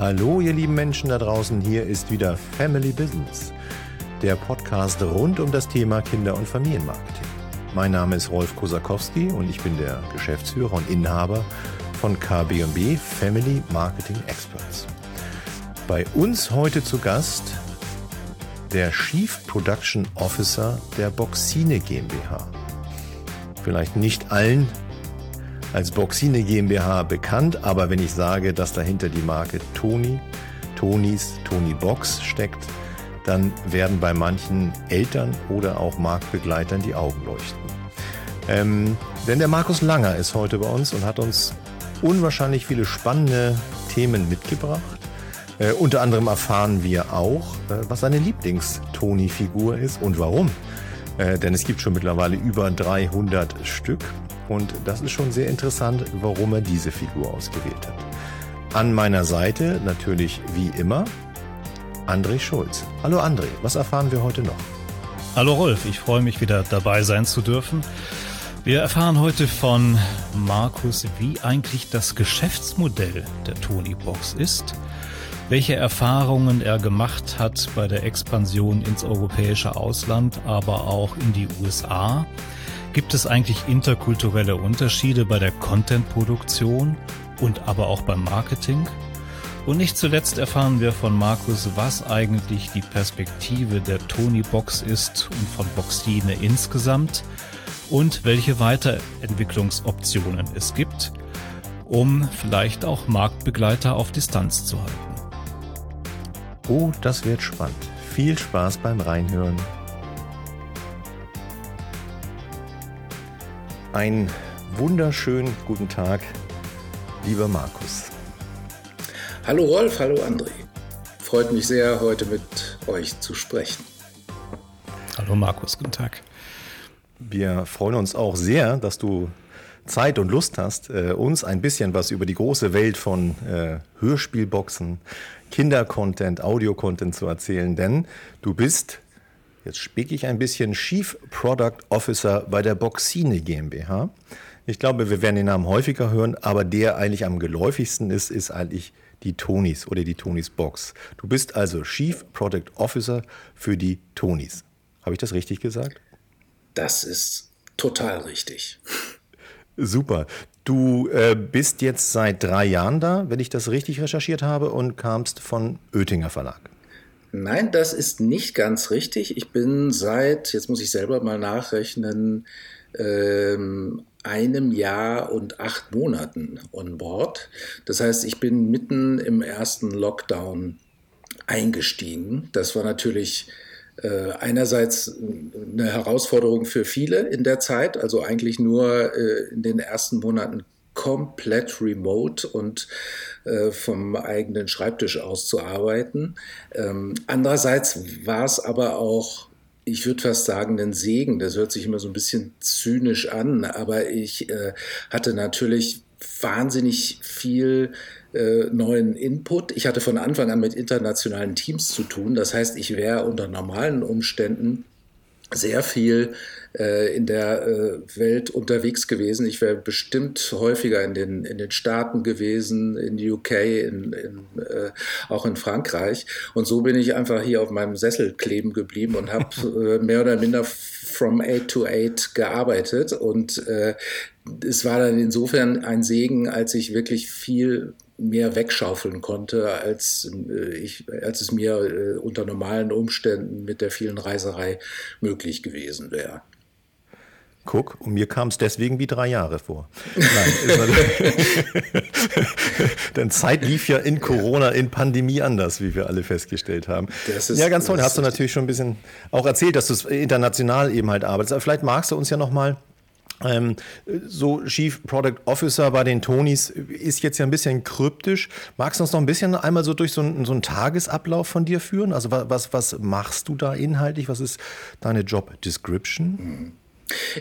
Hallo, ihr lieben Menschen da draußen, hier ist wieder Family Business, der Podcast rund um das Thema Kinder- und Familienmarketing. Mein Name ist Rolf Kosakowski und ich bin der Geschäftsführer und Inhaber von KBB Family Marketing Experts. Bei uns heute zu Gast der Chief Production Officer der Boxine GmbH. Vielleicht nicht allen als Boxine GmbH bekannt, aber wenn ich sage, dass dahinter die Marke Toni, Tonis, Toni Box steckt, dann werden bei manchen Eltern oder auch Marktbegleitern die Augen leuchten. Ähm, denn der Markus Langer ist heute bei uns und hat uns unwahrscheinlich viele spannende Themen mitgebracht. Äh, unter anderem erfahren wir auch, äh, was seine Lieblings-Toni-Figur ist und warum. Äh, denn es gibt schon mittlerweile über 300 Stück. Und das ist schon sehr interessant, warum er diese Figur ausgewählt hat. An meiner Seite natürlich wie immer André Schulz. Hallo André, was erfahren wir heute noch? Hallo Rolf, ich freue mich wieder dabei sein zu dürfen. Wir erfahren heute von Markus, wie eigentlich das Geschäftsmodell der Tony Box ist, welche Erfahrungen er gemacht hat bei der Expansion ins europäische Ausland, aber auch in die USA Gibt es eigentlich interkulturelle Unterschiede bei der Content-Produktion und aber auch beim Marketing? Und nicht zuletzt erfahren wir von Markus, was eigentlich die Perspektive der Tony Box ist und von Boxine insgesamt und welche Weiterentwicklungsoptionen es gibt, um vielleicht auch Marktbegleiter auf Distanz zu halten. Oh, das wird spannend. Viel Spaß beim Reinhören Ein wunderschönen guten Tag, lieber Markus. Hallo Rolf, hallo André. Freut mich sehr, heute mit euch zu sprechen. Hallo Markus, guten Tag. Wir freuen uns auch sehr, dass du Zeit und Lust hast, äh, uns ein bisschen was über die große Welt von äh, Hörspielboxen, Kindercontent, Audiocontent zu erzählen, denn du bist Jetzt spieke ich ein bisschen Chief Product Officer bei der Boxine GmbH. Ich glaube, wir werden den Namen häufiger hören, aber der eigentlich am geläufigsten ist, ist eigentlich die Tonis oder die Tonis Box. Du bist also Chief Product Officer für die Tonis. Habe ich das richtig gesagt? Das ist total richtig. Super. Du äh, bist jetzt seit drei Jahren da, wenn ich das richtig recherchiert habe, und kamst von Oettinger Verlag. Nein, das ist nicht ganz richtig. Ich bin seit, jetzt muss ich selber mal nachrechnen, ähm, einem Jahr und acht Monaten on board. Das heißt, ich bin mitten im ersten Lockdown eingestiegen. Das war natürlich äh, einerseits eine Herausforderung für viele in der Zeit, also eigentlich nur äh, in den ersten Monaten komplett remote und äh, vom eigenen Schreibtisch aus zu arbeiten. Ähm, andererseits war es aber auch ich würde fast sagen, ein Segen. Das hört sich immer so ein bisschen zynisch an, aber ich äh, hatte natürlich wahnsinnig viel äh, neuen Input. Ich hatte von Anfang an mit internationalen Teams zu tun. Das heißt, ich wäre unter normalen Umständen sehr viel in der äh, Welt unterwegs gewesen. Ich wäre bestimmt häufiger in den, in den Staaten gewesen, in UK, in, in, äh, auch in Frankreich. Und so bin ich einfach hier auf meinem Sessel kleben geblieben und habe äh, mehr oder minder from eight to eight gearbeitet. Und äh, es war dann insofern ein Segen, als ich wirklich viel mehr wegschaufeln konnte, als, äh, ich, als es mir äh, unter normalen Umständen mit der vielen Reiserei möglich gewesen wäre. Guck, und mir kam es deswegen wie drei Jahre vor. Nein, denn Zeit lief ja in Corona, in Pandemie anders, wie wir alle festgestellt haben. Ist, ja, ganz toll. Hast du natürlich schon ein bisschen auch erzählt, dass du international eben halt arbeitest. Aber vielleicht magst du uns ja noch mal ähm, so Chief Product Officer bei den Tonys ist jetzt ja ein bisschen kryptisch. Magst du uns noch ein bisschen einmal so durch so einen, so einen Tagesablauf von dir führen? Also was, was machst du da inhaltlich? Was ist deine Job Description?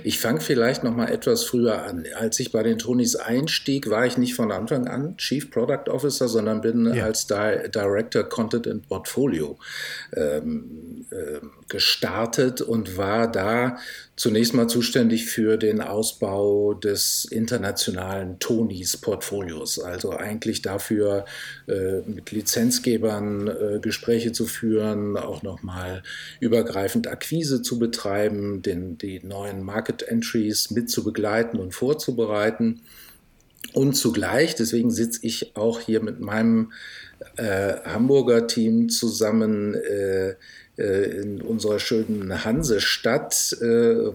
Ich fange vielleicht noch mal etwas früher an. Als ich bei den Tonys einstieg, war ich nicht von Anfang an Chief Product Officer, sondern bin ja. als Di Director Content and Portfolio ähm, äh, gestartet und war da zunächst mal zuständig für den Ausbau des internationalen Tonis-Portfolios. Also eigentlich dafür, äh, mit Lizenzgebern äh, Gespräche zu führen, auch nochmal übergreifend Akquise zu betreiben, den, die neuen Market Entries mit zu begleiten und vorzubereiten. Und zugleich, deswegen sitze ich auch hier mit meinem äh, Hamburger Team zusammen äh, in unserer schönen Hansestadt, äh,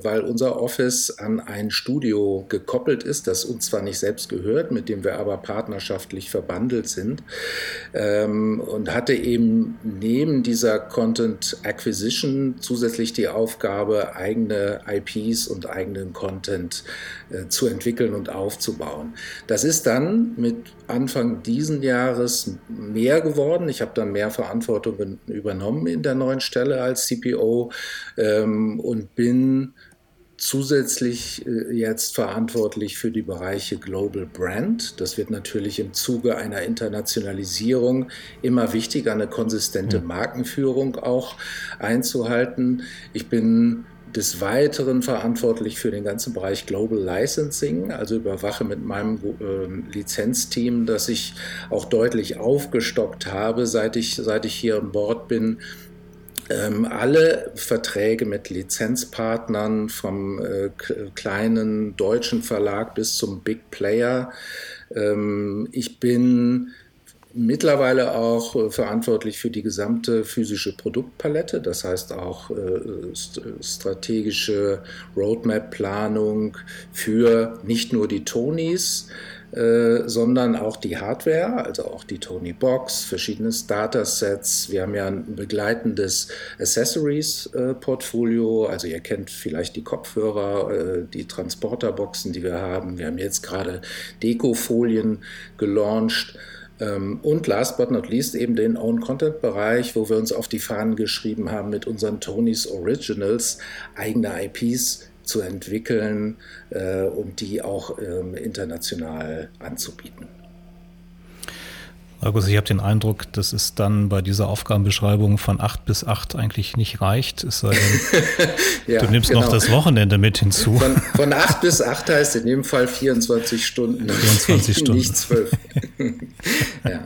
weil unser Office an ein Studio gekoppelt ist, das uns zwar nicht selbst gehört, mit dem wir aber partnerschaftlich verbandelt sind ähm, und hatte eben neben dieser Content Acquisition zusätzlich die Aufgabe, eigene IPs und eigenen Content äh, zu entwickeln und aufzubauen. Das ist dann mit Anfang diesen Jahres mehr geworden. Ich habe dann mehr Verantwortung übernommen in der neuen Stelle als CPO ähm, und bin zusätzlich äh, jetzt verantwortlich für die Bereiche Global Brand. Das wird natürlich im Zuge einer Internationalisierung immer wichtiger, eine konsistente Markenführung auch einzuhalten. Ich bin des Weiteren verantwortlich für den ganzen Bereich Global Licensing, also überwache mit meinem äh, Lizenzteam, dass ich auch deutlich aufgestockt habe, seit ich, seit ich hier an Bord bin. Ähm, alle Verträge mit Lizenzpartnern vom äh, kleinen deutschen Verlag bis zum Big Player. Ähm, ich bin mittlerweile auch äh, verantwortlich für die gesamte physische Produktpalette, das heißt auch äh, strategische Roadmap-Planung für nicht nur die Tonys, äh, sondern auch die Hardware, also auch die Tony Box, verschiedene Datasets. Wir haben ja ein begleitendes Accessories-Portfolio, also ihr kennt vielleicht die Kopfhörer, die Transporterboxen, die wir haben. Wir haben jetzt gerade Dekofolien gelauncht. Ähm, und last but not least eben den Own-Content-Bereich, wo wir uns auf die Fahnen geschrieben haben, mit unseren Tonys Originals eigene IPs zu entwickeln äh, und die auch ähm, international anzubieten. Markus, ich habe den Eindruck, dass es dann bei dieser Aufgabenbeschreibung von 8 bis 8 eigentlich nicht reicht. Es sei denn, ja, du nimmst genau. noch das Wochenende mit hinzu. Von, von 8 bis 8 heißt in dem Fall 24 Stunden. 24 Stunden. Nicht 12. ja.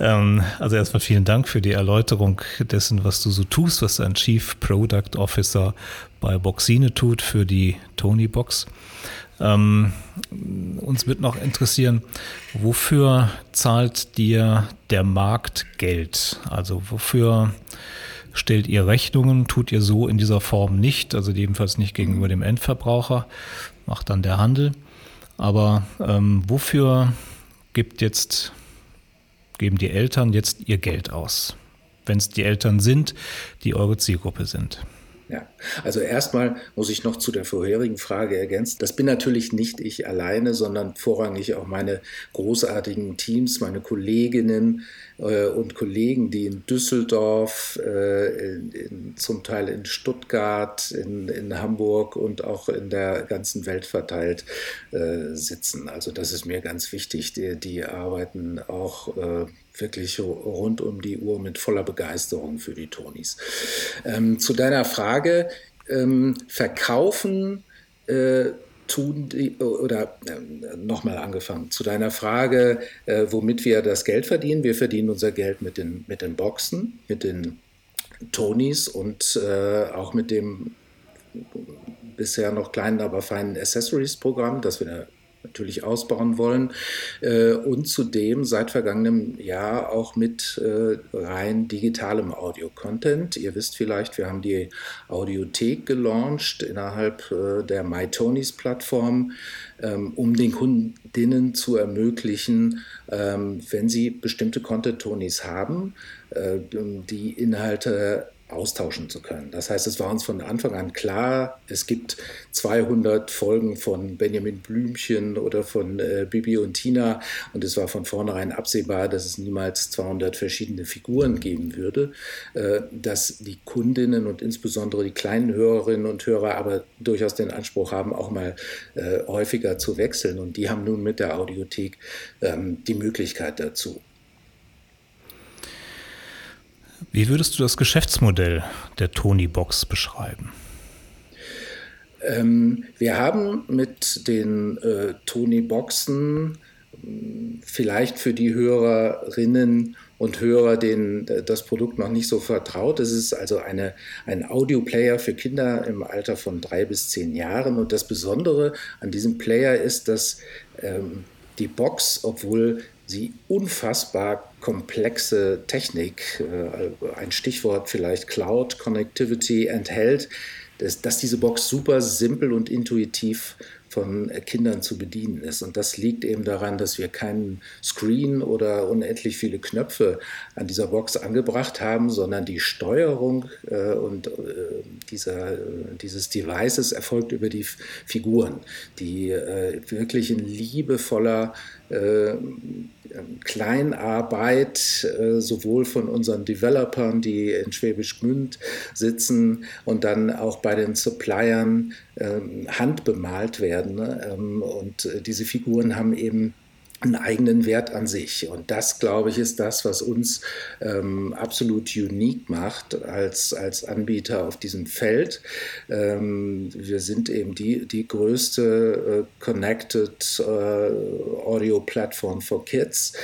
ähm, also erstmal vielen Dank für die Erläuterung dessen, was du so tust, was ein Chief Product Officer bei Boxine tut für die Tony Box. Ähm, uns wird noch interessieren, wofür zahlt dir der Markt Geld? Also wofür stellt ihr Rechnungen? Tut ihr so in dieser Form nicht, also jedenfalls nicht gegenüber dem Endverbraucher, macht dann der Handel. Aber ähm, wofür gibt jetzt, geben die Eltern jetzt ihr Geld aus? Wenn es die Eltern sind, die eure Zielgruppe sind. Ja, also erstmal muss ich noch zu der vorherigen Frage ergänzen. Das bin natürlich nicht ich alleine, sondern vorrangig auch meine großartigen Teams, meine Kolleginnen und Kollegen, die in Düsseldorf, äh, in, in, zum Teil in Stuttgart, in, in, Hamburg und auch in der ganzen Welt verteilt äh, sitzen. Also das ist mir ganz wichtig. Die, die arbeiten auch äh, wirklich rund um die Uhr mit voller Begeisterung für die Tonis. Ähm, zu deiner Frage, ähm, verkaufen äh, tun die, oder äh, nochmal angefangen, zu deiner Frage, äh, womit wir das Geld verdienen. Wir verdienen unser Geld mit den, mit den Boxen, mit den Tonys und äh, auch mit dem bisher noch kleinen, aber feinen Accessories-Programm, das wir natürlich ausbauen wollen äh, und zudem seit vergangenem Jahr auch mit äh, rein digitalem Audio-Content. Ihr wisst vielleicht, wir haben die Audiothek gelauncht innerhalb äh, der MyTonys-Plattform, ähm, um den Kundinnen zu ermöglichen, ähm, wenn sie bestimmte Content-Tonys haben, äh, die Inhalte austauschen zu können. Das heißt, es war uns von Anfang an klar, es gibt 200 Folgen von Benjamin Blümchen oder von äh, Bibi und Tina und es war von vornherein absehbar, dass es niemals 200 verschiedene Figuren geben würde, äh, dass die Kundinnen und insbesondere die kleinen Hörerinnen und Hörer aber durchaus den Anspruch haben, auch mal äh, häufiger zu wechseln und die haben nun mit der Audiothek ähm, die Möglichkeit dazu. Wie würdest du das Geschäftsmodell der Tony Box beschreiben? Ähm, wir haben mit den äh, Tony-Boxen vielleicht für die Hörerinnen und Hörer, denen das Produkt noch nicht so vertraut. Es ist also eine, ein Audioplayer für Kinder im Alter von drei bis zehn Jahren. Und das Besondere an diesem Player ist, dass ähm, die Box, obwohl sie unfassbar komplexe Technik, äh, ein Stichwort vielleicht Cloud Connectivity enthält, dass, dass diese Box super simpel und intuitiv von Kindern zu bedienen ist. Und das liegt eben daran, dass wir keinen Screen oder unendlich viele Knöpfe an dieser Box angebracht haben, sondern die Steuerung äh, und äh, dieser, dieses Devices erfolgt über die Figuren, die äh, wirklich in liebevoller äh, Kleinarbeit, äh, sowohl von unseren Developern, die in Schwäbisch Gmünd sitzen, und dann auch bei den Suppliern ähm, handbemalt werden. Ne? Ähm, und äh, diese Figuren haben eben einen eigenen Wert an sich. Und das, glaube ich, ist das, was uns ähm, absolut unique macht als, als Anbieter auf diesem Feld. Ähm, wir sind eben die, die größte äh, Connected äh, Audio Plattform for Kids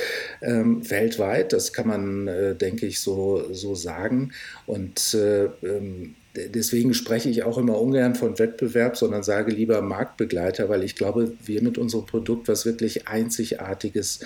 ähm, weltweit. Das kann man, äh, denke ich, so, so sagen. Und äh, ähm, deswegen spreche ich auch immer ungern von Wettbewerb, sondern sage lieber Marktbegleiter, weil ich glaube, wir mit unserem Produkt was wirklich Einzigartiges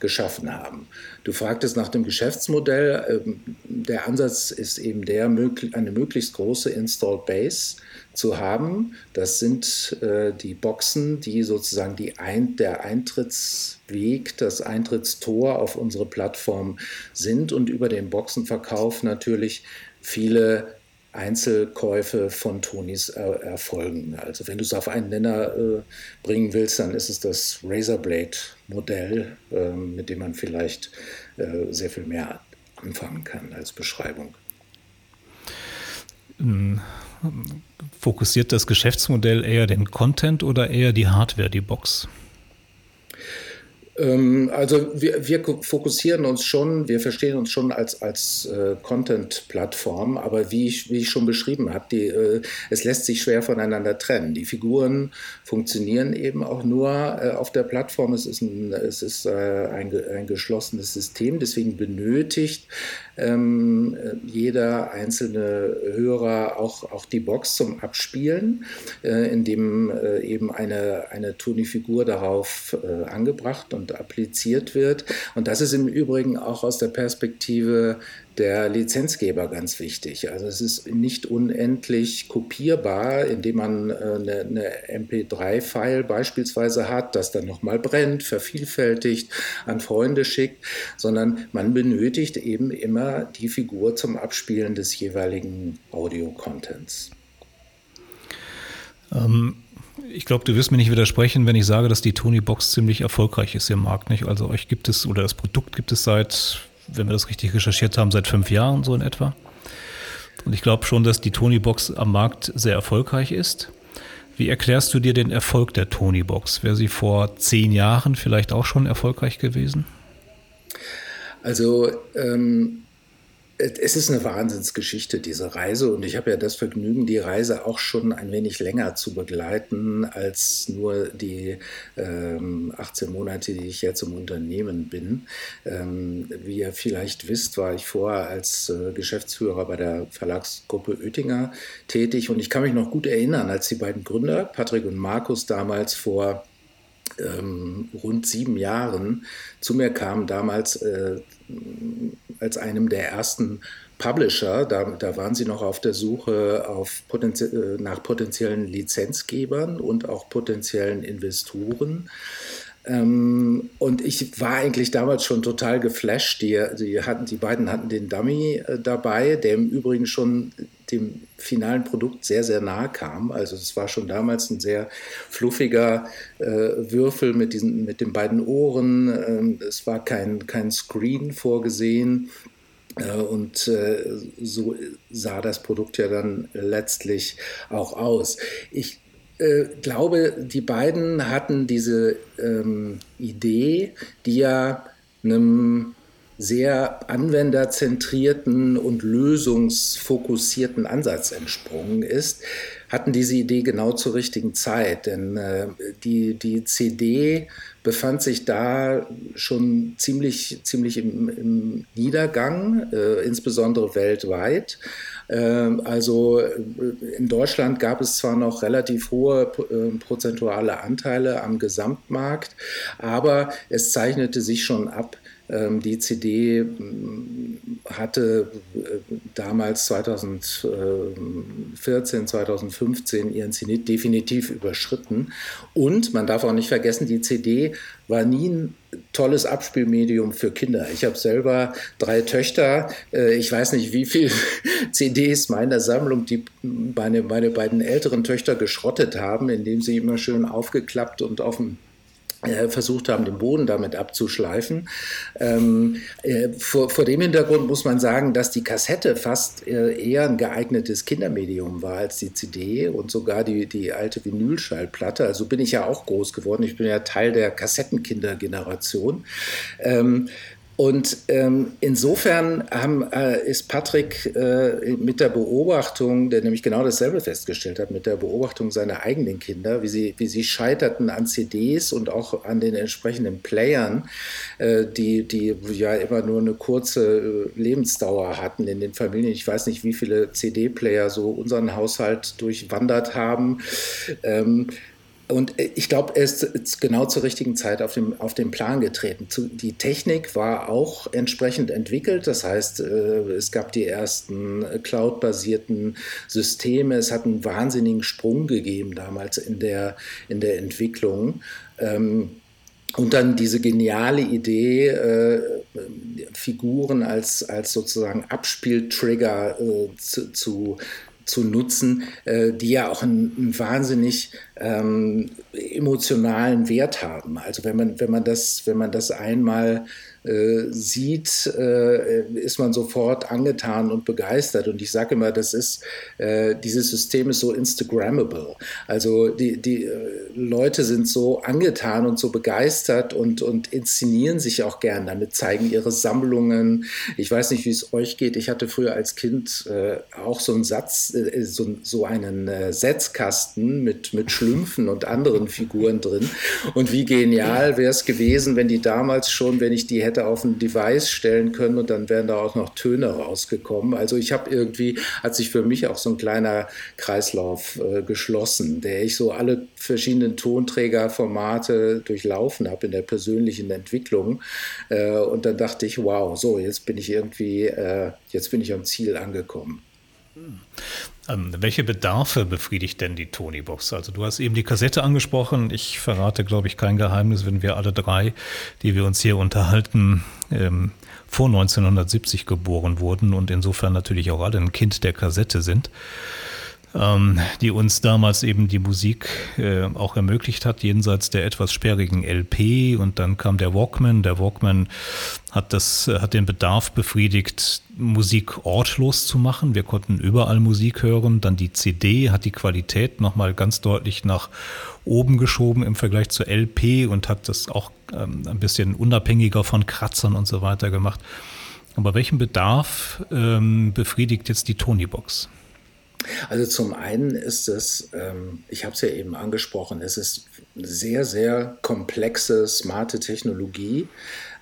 geschaffen haben. Du fragtest nach dem Geschäftsmodell. Ähm, der Ansatz ist eben der, eine möglichst große Installed Base zu haben. Das sind äh, die Boxen, die sozusagen die Ein der Eintrittsweg, das Eintrittstor auf unsere Plattform sind und über den Boxenverkauf natürlich viele Einzelkäufe von Tonis äh, erfolgen. Also wenn du es auf einen Nenner äh, bringen willst, dann ist es das Razorblade-Modell, äh, mit dem man vielleicht äh, sehr viel mehr anfangen kann als Beschreibung. Hm, fokussiert das Geschäftsmodell eher den Content oder eher die Hardware, die Box? Ähm, also wir, wir, fokussieren uns schon, wir verstehen uns schon als, als äh, Content-Plattform, aber wie ich, wie ich schon beschrieben habe, äh, es lässt sich schwer voneinander trennen. Die Figuren funktionieren eben auch nur äh, auf der Plattform. Es ist ein, es ist, äh, ein, ein geschlossenes System, deswegen benötigt ähm, jeder einzelne Hörer auch, auch die Box zum Abspielen, äh, indem äh, eben eine, eine Toni-Figur darauf äh, angebracht und appliziert wird. Und das ist im Übrigen auch aus der Perspektive der Lizenzgeber ganz wichtig. Also es ist nicht unendlich kopierbar, indem man äh, eine, eine MP3-File beispielsweise hat, das dann nochmal brennt, vervielfältigt, an Freunde schickt, sondern man benötigt eben immer die Figur zum Abspielen des jeweiligen Audio-Contents. Ähm ich glaube, du wirst mir nicht widersprechen, wenn ich sage, dass die Tony Box ziemlich erfolgreich ist im Markt. Nicht? Also euch gibt es oder das Produkt gibt es seit wenn wir das richtig recherchiert haben, seit fünf Jahren so in etwa. Und ich glaube schon, dass die Tony-Box am Markt sehr erfolgreich ist. Wie erklärst du dir den Erfolg der Tony-Box? Wäre sie vor zehn Jahren vielleicht auch schon erfolgreich gewesen? Also ähm, es ist eine Wahnsinnsgeschichte, diese Reise. Und ich habe ja das Vergnügen, die Reise auch schon ein wenig länger zu begleiten als nur die ähm, 18 Monate, die ich jetzt im Unternehmen bin. Ähm, wie ihr vielleicht wisst, war ich vorher als äh, Geschäftsführer bei der Verlagsgruppe Oettinger tätig. Und ich kann mich noch gut erinnern, als die beiden Gründer, Patrick und Markus, damals vor ähm, rund sieben Jahren zu mir kamen, damals äh, als einem der ersten Publisher. Da, da waren sie noch auf der Suche auf potenzie äh, nach potenziellen Lizenzgebern und auch potenziellen Investoren. Ähm, und ich war eigentlich damals schon total geflasht. Die, die, hatten, die beiden hatten den Dummy äh, dabei, der im Übrigen schon dem finalen Produkt sehr, sehr nahe kam. Also es war schon damals ein sehr fluffiger äh, Würfel mit, diesen, mit den beiden Ohren. Ähm, es war kein, kein Screen vorgesehen. Äh, und äh, so sah das Produkt ja dann letztlich auch aus. Ich äh, glaube, die beiden hatten diese ähm, Idee, die ja einem sehr anwenderzentrierten und lösungsfokussierten Ansatz entsprungen ist, hatten diese Idee genau zur richtigen Zeit. Denn äh, die, die CD befand sich da schon ziemlich, ziemlich im, im Niedergang, äh, insbesondere weltweit. Ähm, also äh, in Deutschland gab es zwar noch relativ hohe äh, prozentuale Anteile am Gesamtmarkt, aber es zeichnete sich schon ab, die CD mm, hatte äh, damals 2014, 2015 ihren Zenit definitiv überschritten. Und man darf auch nicht vergessen, die CD war nie ein tolles Abspielmedium für Kinder. Ich habe selber drei Töchter. Äh, ich weiß nicht, wie viele CDs meiner Sammlung die meine, meine beiden älteren Töchter geschrottet haben, indem sie immer schön aufgeklappt und auf dem versucht haben, den Boden damit abzuschleifen. Ähm, äh, vor, vor, dem Hintergrund muss man sagen, dass die Kassette fast äh, eher ein geeignetes Kindermedium war als die CD und sogar die, die alte Vinylschallplatte. Also bin ich ja auch groß geworden. Ich bin ja Teil der Kassettenkindergeneration. Ähm, und ähm, insofern haben, äh, ist Patrick äh, mit der Beobachtung, der nämlich genau dasselbe festgestellt hat, mit der Beobachtung seiner eigenen Kinder, wie sie, wie sie scheiterten an CDs und auch an den entsprechenden Playern, äh, die, die ja immer nur eine kurze äh, Lebensdauer hatten in den Familien. Ich weiß nicht, wie viele CD-Player so unseren Haushalt durchwandert haben. Ähm, und äh, ich glaube, er ist genau zur richtigen Zeit auf, dem, auf den Plan getreten. Die Technik war auch entsprechend entwickelt. Das heißt, äh, es gab die ersten cloud-basierten Systeme. Es hat einen wahnsinnigen Sprung gegeben damals in der, in der Entwicklung. Ähm, und dann diese geniale Idee, äh, Figuren als, als sozusagen Abspieltrigger äh, zu, zu, zu nutzen, äh, die ja auch einen, einen wahnsinnig ähm, emotionalen Wert haben. Also wenn man, wenn man das, wenn man das einmal äh, sieht, äh, ist man sofort angetan und begeistert. Und ich sage immer, das ist, äh, dieses System ist so Instagrammable. Also die, die äh, Leute sind so angetan und so begeistert und, und inszenieren sich auch gern damit, zeigen ihre Sammlungen. Ich weiß nicht, wie es euch geht. Ich hatte früher als Kind äh, auch so einen Satz, so, so einen Setzkasten mit, mit Schlümpfen und anderen Figuren drin. Und wie genial wäre es gewesen, wenn die damals schon, wenn ich die hätte auf ein Device stellen können und dann wären da auch noch Töne rausgekommen. Also ich habe irgendwie, hat sich für mich auch so ein kleiner Kreislauf äh, geschlossen, der ich so alle verschiedenen Tonträgerformate durchlaufen habe in der persönlichen Entwicklung. Äh, und dann dachte ich, wow, so, jetzt bin ich irgendwie, äh, jetzt bin ich am Ziel angekommen. Hm. Ähm, welche Bedarfe befriedigt denn die Tony-Box? Also du hast eben die Kassette angesprochen. Ich verrate, glaube ich, kein Geheimnis, wenn wir alle drei, die wir uns hier unterhalten, ähm, vor 1970 geboren wurden und insofern natürlich auch alle ein Kind der Kassette sind ähm, die uns damals eben die Musik äh, auch ermöglicht hat, jenseits der etwas sperrigen LP. Und dann kam der Walkman. Der Walkman hat, das, hat den Bedarf befriedigt, Musik ortlos zu machen. Wir konnten überall Musik hören. Dann die CD hat die Qualität nochmal ganz deutlich nach oben geschoben im Vergleich zur LP und hat das auch ähm, ein bisschen unabhängiger von Kratzern und so weiter gemacht. Aber welchen Bedarf ähm, befriedigt jetzt die Tony-Box? Also zum einen ist es, ähm, ich habe es ja eben angesprochen, es ist sehr, sehr komplexe, smarte Technologie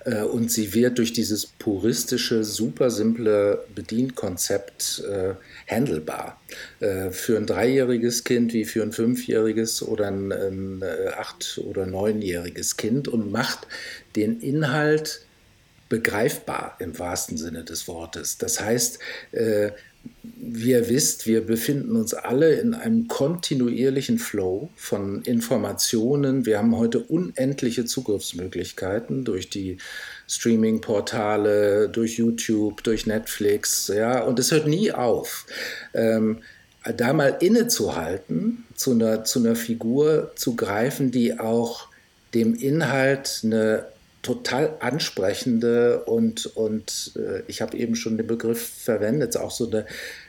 äh, und sie wird durch dieses puristische, super simple Bedienkonzept äh, handelbar. Äh, für ein dreijähriges Kind wie für ein fünfjähriges oder ein, ein äh, acht- oder neunjähriges Kind und macht den Inhalt begreifbar im wahrsten Sinne des Wortes. Das heißt, äh, wie ihr wisst, wir befinden uns alle in einem kontinuierlichen Flow von Informationen. Wir haben heute unendliche Zugriffsmöglichkeiten durch die Streaming-Portale, durch YouTube, durch Netflix, ja, und es hört nie auf. Ähm, da mal innezuhalten, zu einer, zu einer Figur zu greifen, die auch dem Inhalt eine total ansprechende und, und äh, ich habe eben schon den Begriff verwendet, auch so eine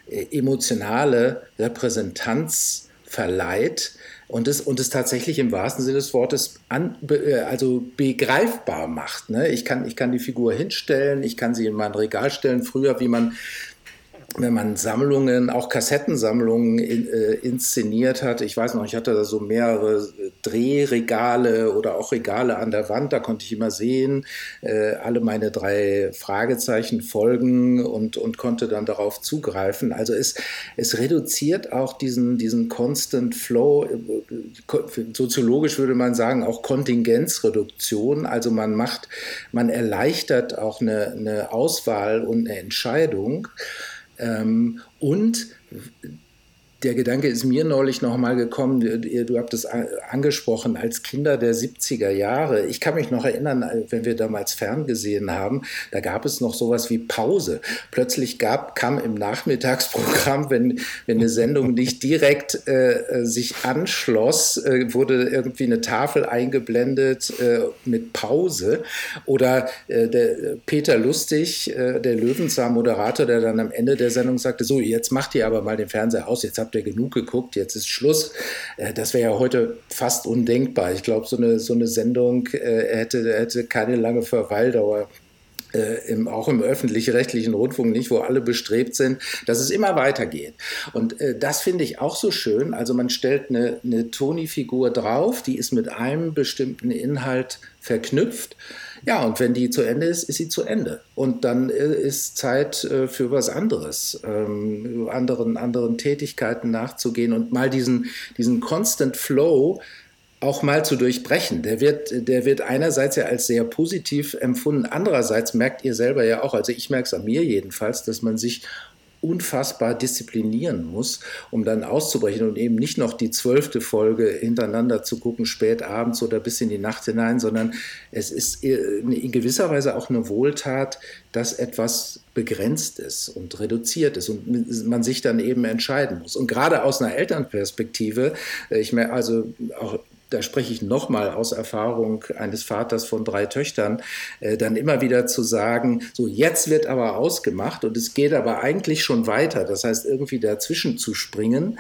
äh, emotionale Repräsentanz verleiht, und es, und es tatsächlich im wahrsten Sinne des Wortes an, be, also begreifbar macht. Ne? Ich, kann, ich kann die Figur hinstellen, ich kann sie in mein Regal stellen. Früher, wie man wenn man Sammlungen, auch Kassettensammlungen in, äh, inszeniert hat. Ich weiß noch, ich hatte da so mehrere Drehregale oder auch Regale an der Wand, da konnte ich immer sehen, äh, alle meine drei Fragezeichen folgen und, und konnte dann darauf zugreifen. Also es, es reduziert auch diesen, diesen Constant Flow, äh, soziologisch würde man sagen, auch Kontingenzreduktion. Also man macht, man erleichtert auch eine, eine Auswahl und eine Entscheidung. Ähm, und der Gedanke ist mir neulich noch mal gekommen, du, habt es angesprochen, als Kinder der 70er Jahre. Ich kann mich noch erinnern, wenn wir damals ferngesehen haben, da gab es noch sowas wie Pause. Plötzlich gab, kam im Nachmittagsprogramm, wenn, wenn eine Sendung nicht direkt äh, sich anschloss, äh, wurde irgendwie eine Tafel eingeblendet äh, mit Pause. Oder äh, der Peter Lustig, äh, der Löwenzahn-Moderator, der dann am Ende der Sendung sagte, so, jetzt macht ihr aber mal den Fernseher aus, jetzt habt habt ihr genug geguckt, jetzt ist Schluss. Äh, das wäre ja heute fast undenkbar. Ich glaube, so eine, so eine Sendung äh, hätte, hätte keine lange Verweildauer. Äh, im, auch im öffentlich-rechtlichen Rundfunk nicht, wo alle bestrebt sind, dass es immer weitergeht. Und äh, das finde ich auch so schön. Also man stellt eine, eine Toni-Figur drauf, die ist mit einem bestimmten Inhalt verknüpft. Ja, und wenn die zu Ende ist, ist sie zu Ende. Und dann ist Zeit äh, für was anderes, ähm, anderen, anderen Tätigkeiten nachzugehen und mal diesen, diesen Constant Flow auch mal zu durchbrechen. Der wird, der wird einerseits ja als sehr positiv empfunden, andererseits merkt ihr selber ja auch, also ich merke es an mir jedenfalls, dass man sich unfassbar disziplinieren muss, um dann auszubrechen und eben nicht noch die zwölfte Folge hintereinander zu gucken, spät abends oder bis in die Nacht hinein, sondern es ist in gewisser Weise auch eine Wohltat, dass etwas begrenzt ist und reduziert ist und man sich dann eben entscheiden muss. Und gerade aus einer Elternperspektive, äh, ich merke also auch da spreche ich nochmal aus Erfahrung eines Vaters von drei Töchtern, äh, dann immer wieder zu sagen, so jetzt wird aber ausgemacht und es geht aber eigentlich schon weiter. Das heißt, irgendwie dazwischen zu springen,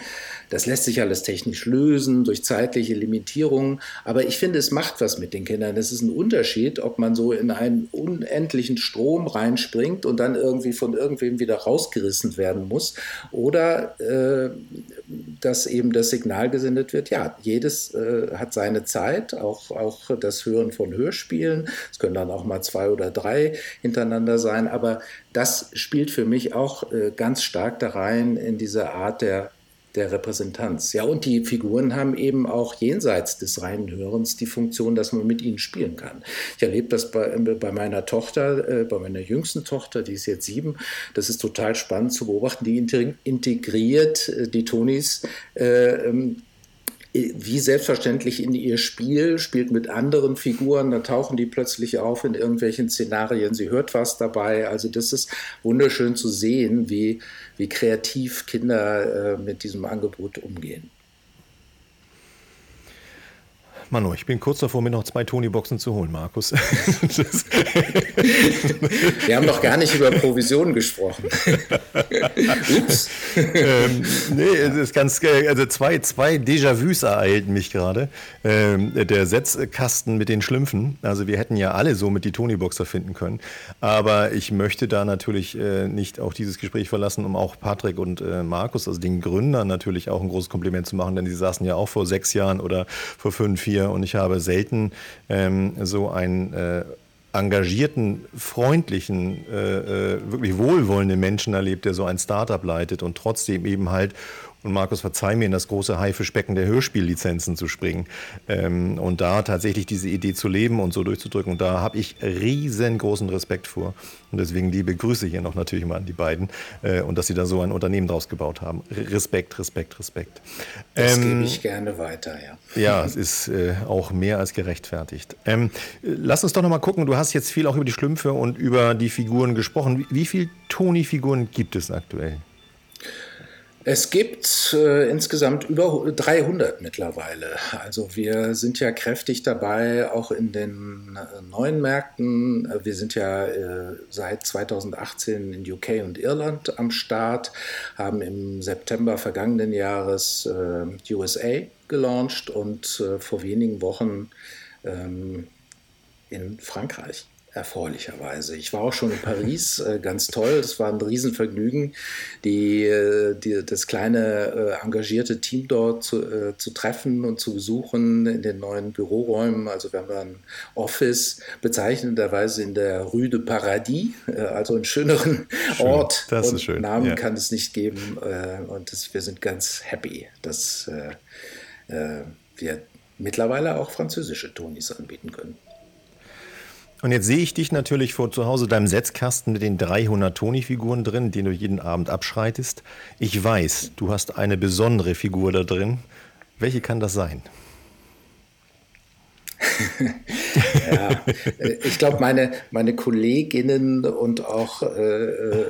das lässt sich alles technisch lösen durch zeitliche Limitierungen. Aber ich finde, es macht was mit den Kindern. Es ist ein Unterschied, ob man so in einen unendlichen Strom reinspringt und dann irgendwie von irgendwem wieder rausgerissen werden muss oder äh, dass eben das Signal gesendet wird, ja, jedes äh, hat seine Zeit, auch, auch das Hören von Hörspielen. Es können dann auch mal zwei oder drei hintereinander sein, aber das spielt für mich auch äh, ganz stark da rein in diese Art der der Repräsentanz. Ja, und die Figuren haben eben auch jenseits des reinen Hörens die Funktion, dass man mit ihnen spielen kann. Ich erlebe das bei, bei meiner Tochter, äh, bei meiner jüngsten Tochter, die ist jetzt sieben. Das ist total spannend zu beobachten. Die integriert äh, die Tonis äh, ähm, wie selbstverständlich in ihr Spiel, spielt mit anderen Figuren, dann tauchen die plötzlich auf in irgendwelchen Szenarien, sie hört was dabei. Also das ist wunderschön zu sehen, wie, wie kreativ Kinder äh, mit diesem Angebot umgehen. Manu, ich bin kurz davor, mir noch zwei Tony-Boxen zu holen, Markus. Wir haben noch gar nicht über Provisionen gesprochen. Ups. ähm, nee, es ist ganz, also zwei, zwei Déjà-vus ereilten mich gerade. Ähm, der Setzkasten mit den Schlümpfen. Also wir hätten ja alle so mit die Tony-Boxer finden können. Aber ich möchte da natürlich äh, nicht auch dieses Gespräch verlassen, um auch Patrick und äh, Markus, also den Gründern natürlich auch ein großes Kompliment zu machen, denn sie saßen ja auch vor sechs Jahren oder vor fünf, vier hier und ich habe selten ähm, so einen äh, engagierten, freundlichen, äh, äh, wirklich wohlwollenden Menschen erlebt, der so ein Startup leitet und trotzdem eben halt und Markus, verzeih mir, in das große Haifischbecken der Hörspiellizenzen zu springen ähm, und da tatsächlich diese Idee zu leben und so durchzudrücken. Und da habe ich riesengroßen Respekt vor. Und deswegen liebe Grüße hier noch natürlich mal an die beiden äh, und dass sie da so ein Unternehmen draus gebaut haben. Respekt, Respekt, Respekt. Das ähm, gebe ich gerne weiter, ja. Ja, es ist äh, auch mehr als gerechtfertigt. Ähm, lass uns doch noch mal gucken. Du hast jetzt viel auch über die Schlümpfe und über die Figuren gesprochen. Wie, wie viele Toni-Figuren gibt es aktuell? Es gibt äh, insgesamt über 300 mittlerweile. Also wir sind ja kräftig dabei, auch in den äh, neuen Märkten. Wir sind ja äh, seit 2018 in UK und Irland am Start, haben im September vergangenen Jahres äh, USA gelauncht und äh, vor wenigen Wochen ähm, in Frankreich erfreulicherweise. Ich war auch schon in Paris, äh, ganz toll. Das war ein Riesenvergnügen, die, äh, die, das kleine äh, engagierte Team dort zu, äh, zu, treffen und zu besuchen in den neuen Büroräumen. Also wir haben ein Office, bezeichnenderweise in der Rue de Paradis, also einen schöneren schön. Ort. Das und schön. Namen ja. kann es nicht geben. Und das, wir sind ganz happy, dass wir mittlerweile auch französische Tonis anbieten können. Und jetzt sehe ich dich natürlich vor zu Hause deinem Setzkasten mit den 300 Toni-Figuren drin, den du jeden Abend abschreitest. Ich weiß, du hast eine besondere Figur da drin. Welche kann das sein? ja, ich glaube, meine, meine Kolleginnen und auch äh,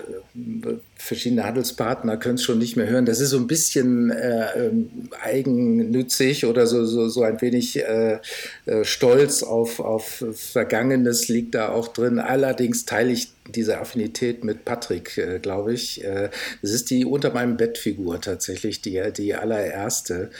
verschiedene Handelspartner können es schon nicht mehr hören. Das ist so ein bisschen äh, ähm, eigennützig oder so, so, so ein wenig äh, äh, Stolz auf, auf Vergangenes liegt da auch drin. Allerdings teile ich diese Affinität mit Patrick, äh, glaube ich. Äh, das ist die unter meinem Bettfigur tatsächlich, die, die allererste,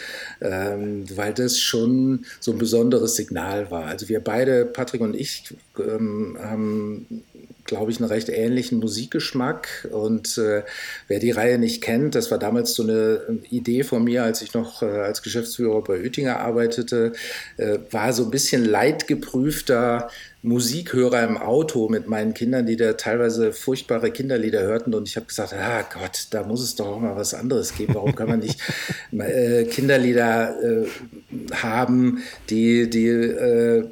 ähm, weil das schon so ein besonderes Signal war. Also wir beide, Patrick und ich, ähm, haben glaube ich, einen recht ähnlichen Musikgeschmack. Und äh, wer die Reihe nicht kennt, das war damals so eine Idee von mir, als ich noch äh, als Geschäftsführer bei Oettinger arbeitete, äh, war so ein bisschen leidgeprüfter Musikhörer im Auto mit meinen Kindern, die da teilweise furchtbare Kinderlieder hörten. Und ich habe gesagt, ah Gott, da muss es doch auch mal was anderes geben. Warum kann man nicht äh, Kinderlieder äh, haben, die, die äh,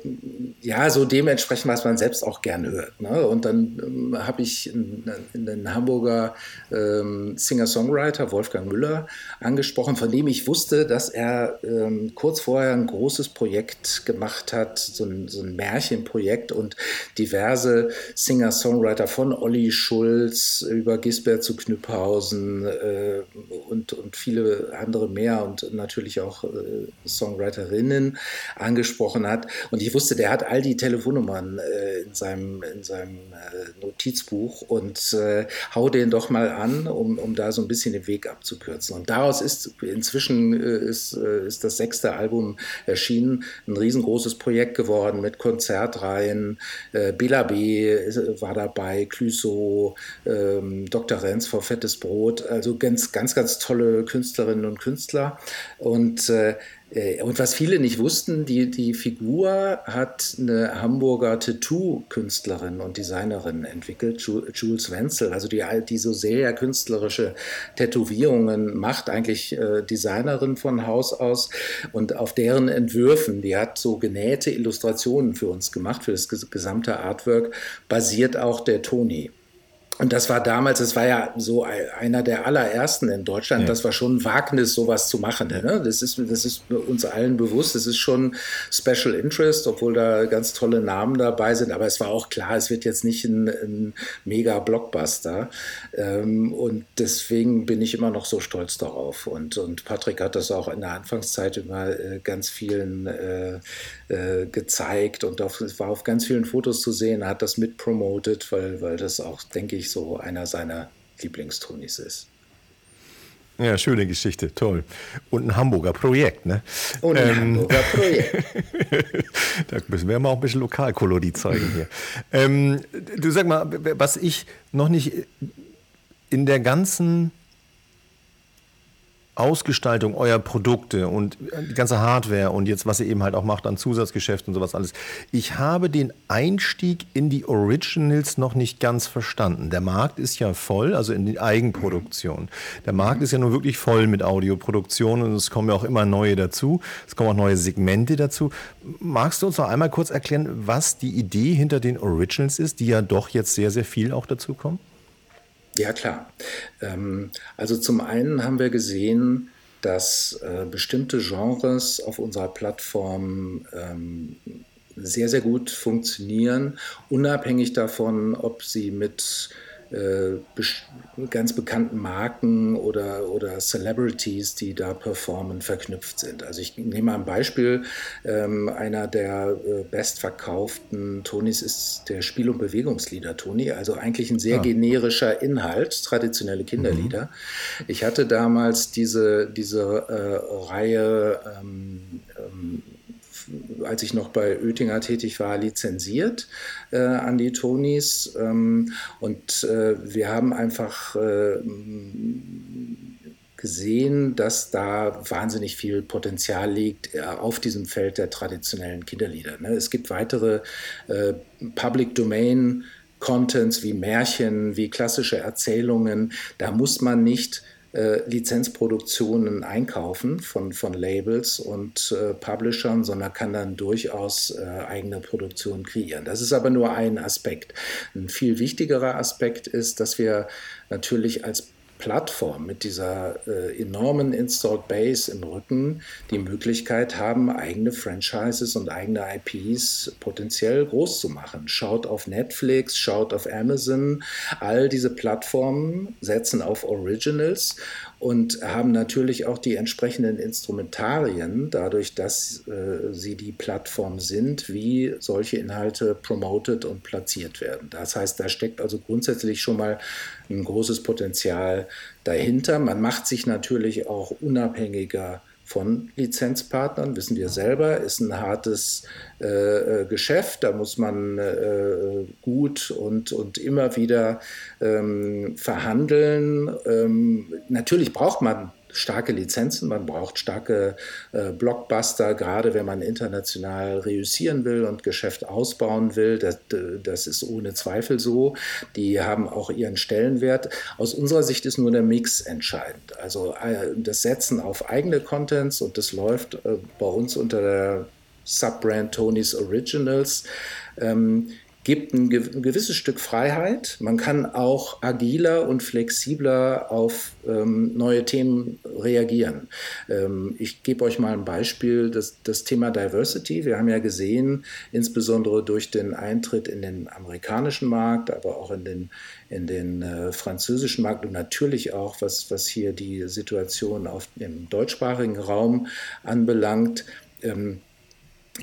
ja so dementsprechend, was man selbst auch gern hört. Ne? Und dann ähm, habe ich einen, Hamburger ähm, Singer-Songwriter, Wolfgang Müller, angesprochen, von dem ich wusste, dass er ähm, kurz vorher ein großes Projekt gemacht hat, so ein, so ein Märchenprojekt Projekt und diverse Singer-Songwriter von Olli Schulz über Gisbert zu Knüpphausen äh, und, und viele andere mehr und natürlich auch äh, Songwriterinnen angesprochen hat. Und ich wusste, der hat all die Telefonnummern äh, in seinem, in seinem äh, Notizbuch und äh, hau den doch mal an, um, um da so ein bisschen den Weg abzukürzen. Und daraus ist inzwischen äh, ist, ist das sechste Album erschienen, ein riesengroßes Projekt geworden mit Konzertreihen Verein, äh, Bela B. war dabei, Clüso, ähm, Dr. Renz vor Fettes Brot, also ganz, ganz, ganz tolle Künstlerinnen und Künstler. Und äh, äh, und was viele nicht wussten, die, die Figur hat eine Hamburger Tattoo-Künstlerin und Designerin entwickelt, Jules Wenzel, also die, die so sehr künstlerische Tätowierungen macht, eigentlich äh, Designerin von Haus aus und auf deren Entwürfen, die hat so genähte Illustrationen für uns gemacht, für das gesamte Artwork, basiert auch der Toni. Und das war damals, es war ja so einer der allerersten in Deutschland. Ja. Das war schon ein Wagnis, sowas zu machen. Ne? Das, ist, das ist uns allen bewusst. Das ist schon Special Interest, obwohl da ganz tolle Namen dabei sind. Aber es war auch klar, es wird jetzt nicht ein, ein mega Blockbuster. Ähm, und deswegen bin ich immer noch so stolz darauf. Und, und Patrick hat das auch in der Anfangszeit immer äh, ganz vielen äh, äh, gezeigt und auf, war auf ganz vielen Fotos zu sehen. Er hat das mitpromotet, weil, weil das auch, denke ich, so einer seiner Lieblingstonis ist. Ja, schöne Geschichte, toll. Und ein Hamburger Projekt, ne? Und ein ähm, Hamburger Projekt. da müssen wir mal auch ein bisschen Lokalkolorie zeigen hier. ähm, du sag mal, was ich noch nicht in der ganzen Ausgestaltung eurer Produkte und die ganze Hardware und jetzt, was ihr eben halt auch macht an Zusatzgeschäften und sowas alles. Ich habe den Einstieg in die Originals noch nicht ganz verstanden. Der Markt ist ja voll, also in die Eigenproduktion. Der Markt ist ja nun wirklich voll mit Audioproduktion und es kommen ja auch immer neue dazu. Es kommen auch neue Segmente dazu. Magst du uns noch einmal kurz erklären, was die Idee hinter den Originals ist, die ja doch jetzt sehr, sehr viel auch dazu kommen? Ja, klar. Ähm, also zum einen haben wir gesehen, dass äh, bestimmte Genres auf unserer Plattform ähm, sehr, sehr gut funktionieren, unabhängig davon, ob sie mit ganz bekannten Marken oder, oder Celebrities, die da performen, verknüpft sind. Also ich nehme mal ein Beispiel. Ähm, einer der äh, bestverkauften Tonys ist der Spiel- und Bewegungslieder Tony, also eigentlich ein sehr ah. generischer Inhalt, traditionelle Kinderlieder. Mhm. Ich hatte damals diese, diese äh, Reihe ähm, ähm, als ich noch bei Oettinger tätig war, lizenziert äh, an die Tonis. Ähm, und äh, wir haben einfach äh, gesehen, dass da wahnsinnig viel Potenzial liegt äh, auf diesem Feld der traditionellen Kinderlieder. Ne? Es gibt weitere äh, Public Domain Contents wie Märchen, wie klassische Erzählungen. Da muss man nicht äh, Lizenzproduktionen einkaufen von, von Labels und äh, Publishern, sondern kann dann durchaus äh, eigene Produktionen kreieren. Das ist aber nur ein Aspekt. Ein viel wichtigerer Aspekt ist, dass wir natürlich als Plattform mit dieser äh, enormen Installed Base im Rücken die Möglichkeit haben, eigene Franchises und eigene IPs potenziell groß zu machen. Schaut auf Netflix, schaut auf Amazon. All diese Plattformen setzen auf Originals und haben natürlich auch die entsprechenden Instrumentarien, dadurch, dass äh, sie die Plattform sind, wie solche Inhalte promoted und platziert werden. Das heißt, da steckt also grundsätzlich schon mal ein großes Potenzial dahinter. Man macht sich natürlich auch unabhängiger von Lizenzpartnern, wissen wir selber, ist ein hartes äh, äh, Geschäft. Da muss man äh, gut und, und immer wieder ähm, verhandeln. Ähm, natürlich braucht man starke Lizenzen, man braucht starke äh, Blockbuster, gerade wenn man international reüssieren will und Geschäft ausbauen will. Das, das ist ohne Zweifel so. Die haben auch ihren Stellenwert. Aus unserer Sicht ist nur der Mix entscheidend. Also äh, das Setzen auf eigene Contents und das läuft äh, bei uns unter der Subbrand Tony's Originals. Ähm, gibt ein gewisses Stück Freiheit. Man kann auch agiler und flexibler auf ähm, neue Themen reagieren. Ähm, ich gebe euch mal ein Beispiel, das, das Thema Diversity. Wir haben ja gesehen, insbesondere durch den Eintritt in den amerikanischen Markt, aber auch in den, in den äh, französischen Markt und natürlich auch, was, was hier die Situation auf dem deutschsprachigen Raum anbelangt, ähm,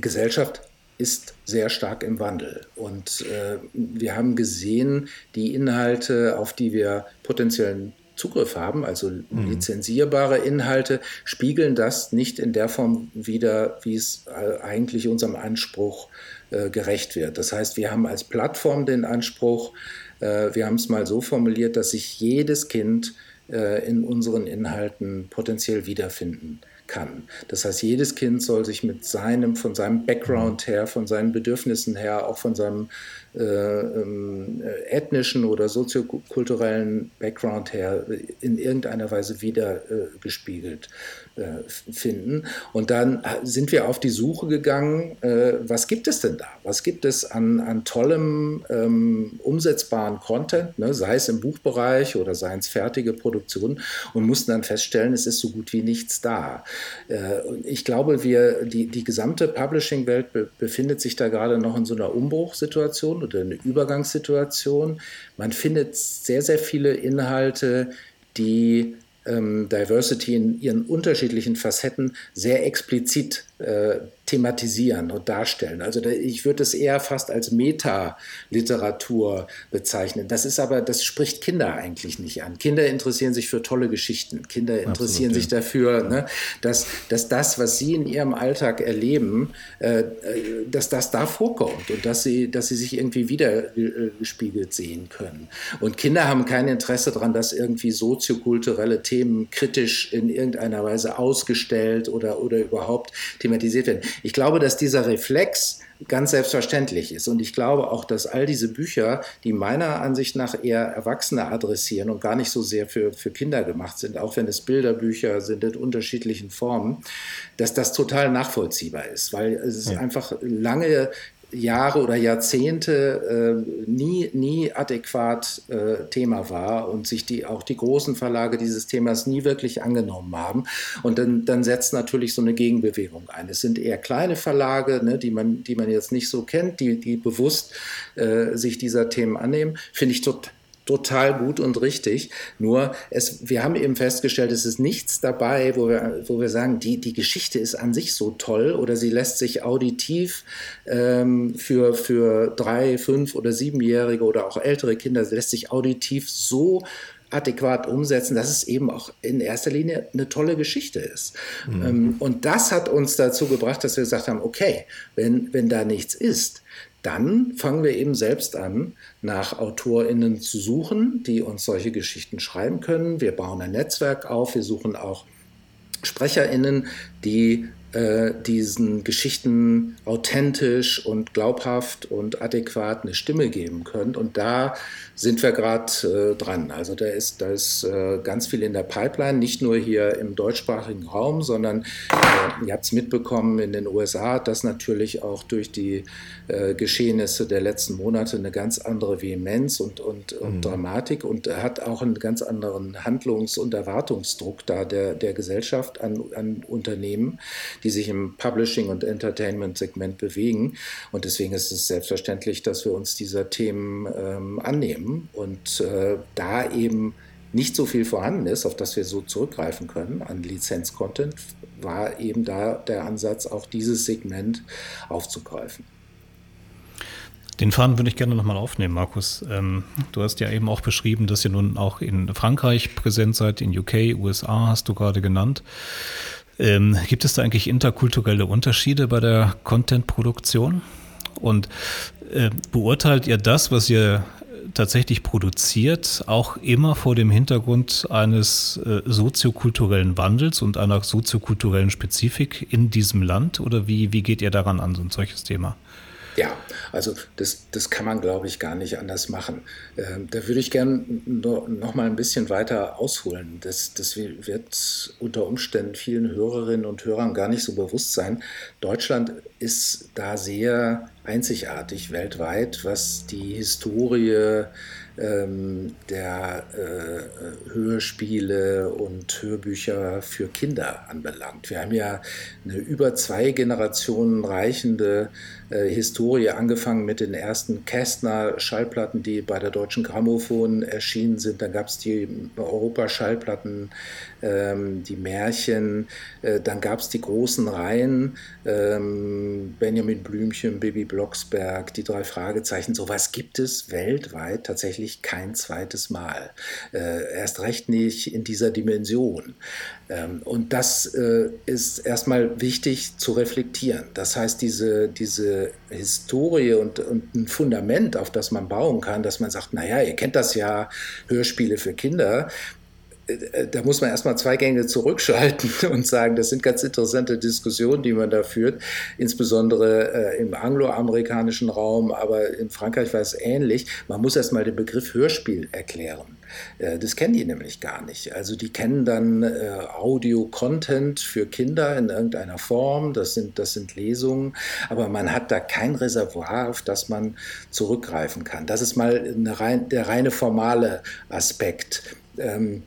Gesellschaft ist sehr stark im Wandel. Und äh, wir haben gesehen, die Inhalte, auf die wir potenziellen Zugriff haben, also mhm. lizenzierbare Inhalte, spiegeln das nicht in der Form wider, wie es äh, eigentlich unserem Anspruch äh, gerecht wird. Das heißt, wir haben als Plattform den Anspruch, äh, wir haben es mal so formuliert, dass sich jedes Kind äh, in unseren Inhalten potenziell wiederfinden kann. Das heißt, jedes Kind soll sich mit seinem, von seinem Background her, von seinen Bedürfnissen her, auch von seinem äh, ähm, ethnischen oder soziokulturellen Background her in irgendeiner Weise wiedergespiegelt äh, finden. Und dann sind wir auf die Suche gegangen, äh, was gibt es denn da? Was gibt es an, an tollem, ähm, umsetzbaren Content, ne? sei es im Buchbereich oder seien es fertige Produktionen und mussten dann feststellen, es ist so gut wie nichts da. Äh, ich glaube, wir, die, die gesamte Publishing-Welt be befindet sich da gerade noch in so einer Umbruchssituation oder eine Übergangssituation. Man findet sehr, sehr viele Inhalte, die ähm, Diversity in ihren unterschiedlichen Facetten sehr explizit äh, thematisieren und darstellen. Also ich würde es eher fast als Meta-Literatur bezeichnen. Das ist aber, das spricht Kinder eigentlich nicht an. Kinder interessieren sich für tolle Geschichten. Kinder interessieren Absolut, sich ja. dafür, ne, dass, dass das, was sie in ihrem Alltag erleben, äh, äh dass das da vorkommt und dass sie, dass sie sich irgendwie wiedergespiegelt sehen können. Und Kinder haben kein Interesse daran, dass irgendwie soziokulturelle Themen kritisch in irgendeiner Weise ausgestellt oder, oder überhaupt thematisiert werden. Ich glaube, dass dieser Reflex ganz selbstverständlich ist. Und ich glaube auch, dass all diese Bücher, die meiner Ansicht nach eher Erwachsene adressieren und gar nicht so sehr für, für Kinder gemacht sind, auch wenn es Bilderbücher sind in unterschiedlichen Formen, dass das total nachvollziehbar ist, weil es ja. einfach lange Jahre oder Jahrzehnte äh, nie, nie adäquat äh, Thema war und sich die, auch die großen Verlage dieses Themas nie wirklich angenommen haben. Und dann, dann setzt natürlich so eine Gegenbewegung ein. Es sind eher kleine Verlage, ne, die, man, die man jetzt nicht so kennt, die, die bewusst äh, sich dieser Themen annehmen. Finde ich total total gut und richtig. Nur es, wir haben eben festgestellt, es ist nichts dabei, wo wir, wo wir sagen, die, die Geschichte ist an sich so toll oder sie lässt sich auditiv ähm, für, für drei, fünf oder siebenjährige oder auch ältere Kinder, lässt sich auditiv so adäquat umsetzen, dass es eben auch in erster Linie eine tolle Geschichte ist. Mhm. Ähm, und das hat uns dazu gebracht, dass wir gesagt haben, okay, wenn, wenn da nichts ist, dann fangen wir eben selbst an, nach AutorInnen zu suchen, die uns solche Geschichten schreiben können. Wir bauen ein Netzwerk auf, wir suchen auch SprecherInnen, die äh, diesen Geschichten authentisch und glaubhaft und adäquat eine Stimme geben können. Und da sind wir gerade äh, dran. Also da ist, da ist äh, ganz viel in der Pipeline, nicht nur hier im deutschsprachigen Raum, sondern äh, ihr habt es mitbekommen, in den USA hat das natürlich auch durch die äh, Geschehnisse der letzten Monate eine ganz andere Vehemenz und, und, und mhm. Dramatik und hat auch einen ganz anderen Handlungs- und Erwartungsdruck da der, der Gesellschaft an, an Unternehmen, die sich im Publishing- und Entertainment-Segment bewegen. Und deswegen ist es selbstverständlich, dass wir uns dieser Themen ähm, annehmen geben und äh, da eben nicht so viel vorhanden ist, auf das wir so zurückgreifen können an Lizenz-Content, war eben da der Ansatz, auch dieses Segment aufzugreifen. Den Faden würde ich gerne nochmal aufnehmen, Markus. Ähm, du hast ja eben auch beschrieben, dass ihr nun auch in Frankreich präsent seid, in UK, USA hast du gerade genannt. Ähm, gibt es da eigentlich interkulturelle Unterschiede bei der Content-Produktion? Und äh, beurteilt ihr das, was ihr tatsächlich produziert, auch immer vor dem Hintergrund eines äh, soziokulturellen Wandels und einer soziokulturellen Spezifik in diesem Land? Oder wie, wie geht ihr daran an, so ein solches Thema? Ja, also das, das kann man, glaube ich, gar nicht anders machen. Ähm, da würde ich gerne noch mal ein bisschen weiter ausholen. Das, das wird unter Umständen vielen Hörerinnen und Hörern gar nicht so bewusst sein. Deutschland ist da sehr einzigartig weltweit, was die Historie ähm, der äh, Hörspiele und Hörbücher für Kinder anbelangt. Wir haben ja eine über zwei Generationen reichende äh, Historie, angefangen mit den ersten Kästner-Schallplatten, die bei der Deutschen Grammophon erschienen sind. Dann gab es die Europa-Schallplatten, ähm, die Märchen. Äh, dann gab es die großen Reihen, ähm, Benjamin Blümchen, Bibi Blocksberg, die drei Fragezeichen. Sowas gibt es weltweit tatsächlich kein zweites Mal. Äh, erst recht nicht in dieser Dimension. Ähm, und das äh, ist erstmal wichtig zu reflektieren. Das heißt, diese, diese Historie und, und ein Fundament, auf das man bauen kann, dass man sagt, naja, ihr kennt das ja, Hörspiele für Kinder, da muss man erstmal zwei Gänge zurückschalten und sagen, das sind ganz interessante Diskussionen, die man da führt, insbesondere äh, im angloamerikanischen Raum, aber in Frankreich war es ähnlich. Man muss erstmal den Begriff Hörspiel erklären. Äh, das kennen die nämlich gar nicht. Also die kennen dann äh, Audio-Content für Kinder in irgendeiner Form, das sind, das sind Lesungen, aber man hat da kein Reservoir, auf das man zurückgreifen kann. Das ist mal rein, der reine formale Aspekt. Ähm,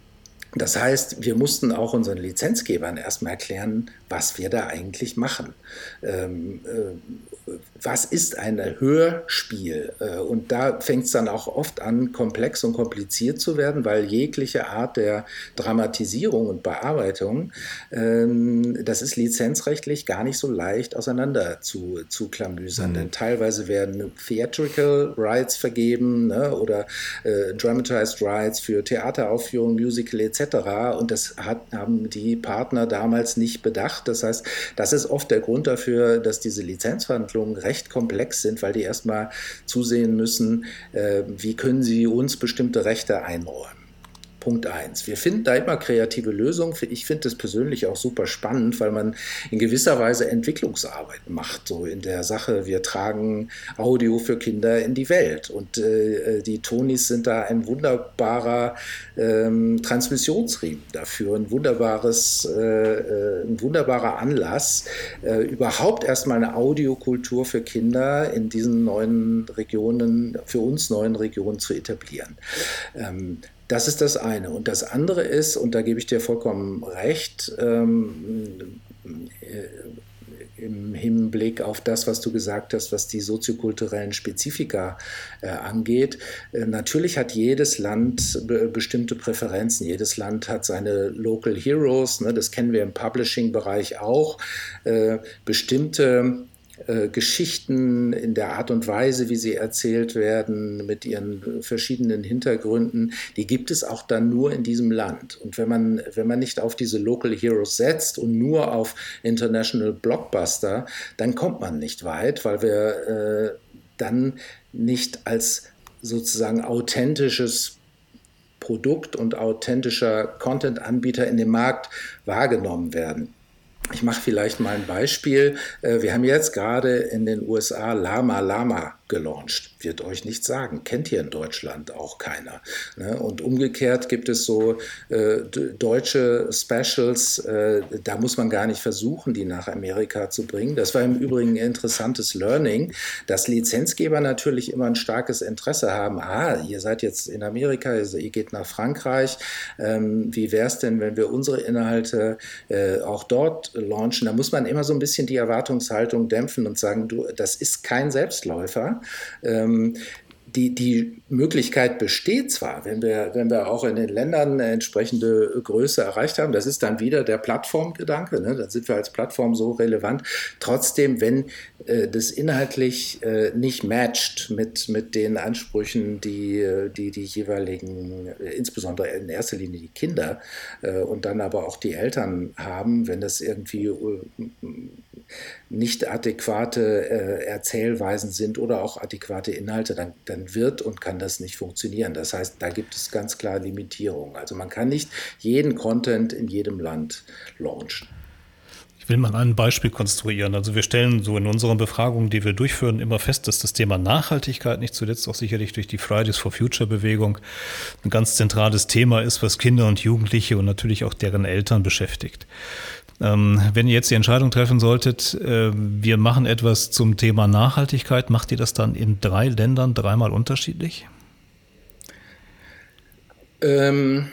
das heißt, wir mussten auch unseren Lizenzgebern erstmal erklären, was wir da eigentlich machen. Ähm, äh, was ist ein Hörspiel? Äh, und da fängt es dann auch oft an, komplex und kompliziert zu werden, weil jegliche Art der Dramatisierung und Bearbeitung, ähm, das ist lizenzrechtlich gar nicht so leicht auseinander zu, zu klamüsern. Mhm. Denn teilweise werden Theatrical Rights vergeben ne, oder äh, Dramatized Rights für Theateraufführungen, Musical etc. Und das hat, haben die Partner damals nicht bedacht. Das heißt, das ist oft der Grund dafür, dass diese Lizenzverhandlungen Verhandlungen recht komplex sind, weil die erstmal zusehen müssen, äh, wie können sie uns bestimmte Rechte einräumen. Punkt eins. Wir finden da immer kreative Lösungen. Ich finde das persönlich auch super spannend, weil man in gewisser Weise Entwicklungsarbeit macht. So in der Sache, wir tragen Audio für Kinder in die Welt. Und äh, die Tonis sind da ein wunderbarer ähm, Transmissionsriemen dafür, ein wunderbares, äh, äh, ein wunderbarer Anlass, äh, überhaupt erstmal eine Audiokultur für Kinder in diesen neuen Regionen, für uns neuen Regionen zu etablieren. Ähm, das ist das eine. Und das andere ist, und da gebe ich dir vollkommen recht, ähm, im Hinblick auf das, was du gesagt hast, was die soziokulturellen Spezifika äh, angeht. Äh, natürlich hat jedes Land be bestimmte Präferenzen. Jedes Land hat seine Local Heroes. Ne, das kennen wir im Publishing-Bereich auch. Äh, bestimmte äh, Geschichten in der Art und Weise, wie sie erzählt werden, mit ihren verschiedenen Hintergründen, die gibt es auch dann nur in diesem Land. Und wenn man, wenn man nicht auf diese Local Heroes setzt und nur auf International Blockbuster, dann kommt man nicht weit, weil wir äh, dann nicht als sozusagen authentisches Produkt und authentischer Content-Anbieter in dem Markt wahrgenommen werden. Ich mache vielleicht mal ein Beispiel. Äh, wir haben jetzt gerade in den USA Lama Lama gelauncht. Wird euch nichts sagen. Kennt hier in Deutschland auch keiner. Ne? Und umgekehrt gibt es so äh, deutsche Specials, äh, da muss man gar nicht versuchen, die nach Amerika zu bringen. Das war im Übrigen ein interessantes Learning, dass Lizenzgeber natürlich immer ein starkes Interesse haben. Ah, ihr seid jetzt in Amerika, ihr geht nach Frankreich. Ähm, wie wäre es denn, wenn wir unsere Inhalte äh, auch dort launchen? Da muss man immer so ein bisschen die Erwartungshaltung dämpfen und sagen, du, das ist kein Selbstläufer. Ähm, die, die Möglichkeit besteht zwar, wenn wir, wenn wir auch in den Ländern eine entsprechende Größe erreicht haben, das ist dann wieder der Plattformgedanke, ne? dann sind wir als Plattform so relevant. Trotzdem, wenn äh, das inhaltlich äh, nicht matcht mit, mit den Ansprüchen, die, die die jeweiligen, äh, insbesondere in erster Linie die Kinder äh, und dann aber auch die Eltern haben, wenn das irgendwie äh, nicht adäquate äh, Erzählweisen sind oder auch adäquate Inhalte, dann, dann wird und kann das nicht funktionieren. Das heißt, da gibt es ganz klar Limitierungen. Also man kann nicht jeden Content in jedem Land launchen. Ich will mal ein Beispiel konstruieren. Also wir stellen so in unseren Befragungen, die wir durchführen, immer fest, dass das Thema Nachhaltigkeit nicht zuletzt auch sicherlich durch die Fridays for Future Bewegung ein ganz zentrales Thema ist, was Kinder und Jugendliche und natürlich auch deren Eltern beschäftigt. Ähm, wenn ihr jetzt die Entscheidung treffen solltet, äh, wir machen etwas zum Thema Nachhaltigkeit, macht ihr das dann in drei Ländern dreimal unterschiedlich? Ähm,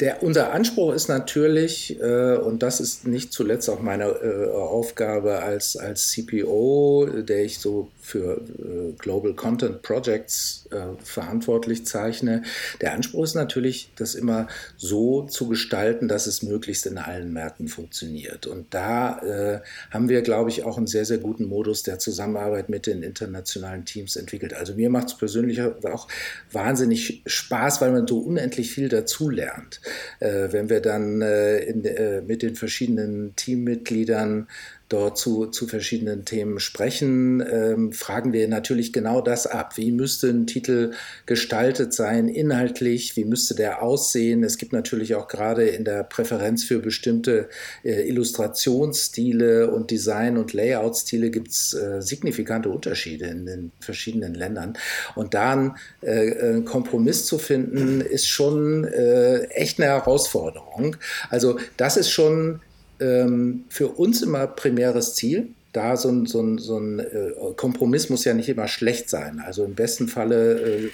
der, unser Anspruch ist natürlich, äh, und das ist nicht zuletzt auch meine äh, Aufgabe als, als CPO, der ich so für äh, Global Content Projects äh, verantwortlich zeichne. Der Anspruch ist natürlich, das immer so zu gestalten, dass es möglichst in allen Märkten funktioniert. Und da äh, haben wir, glaube ich, auch einen sehr, sehr guten Modus der Zusammenarbeit mit den internationalen Teams entwickelt. Also mir macht es persönlich auch wahnsinnig Spaß, weil man so unendlich viel dazulernt. Äh, wenn wir dann äh, in, äh, mit den verschiedenen Teammitgliedern dort zu, zu verschiedenen Themen sprechen, ähm, fragen wir natürlich genau das ab. Wie müsste ein Titel gestaltet sein, inhaltlich? Wie müsste der aussehen? Es gibt natürlich auch gerade in der Präferenz für bestimmte äh, Illustrationsstile und Design- und Layout-Stile gibt es äh, signifikante Unterschiede in den verschiedenen Ländern. Und da einen äh, einen Kompromiss zu finden, ist schon äh, echt eine Herausforderung. Also das ist schon ähm, für uns immer primäres Ziel. Da so ein, so ein, so ein äh, Kompromiss muss ja nicht immer schlecht sein. Also im besten Falle äh,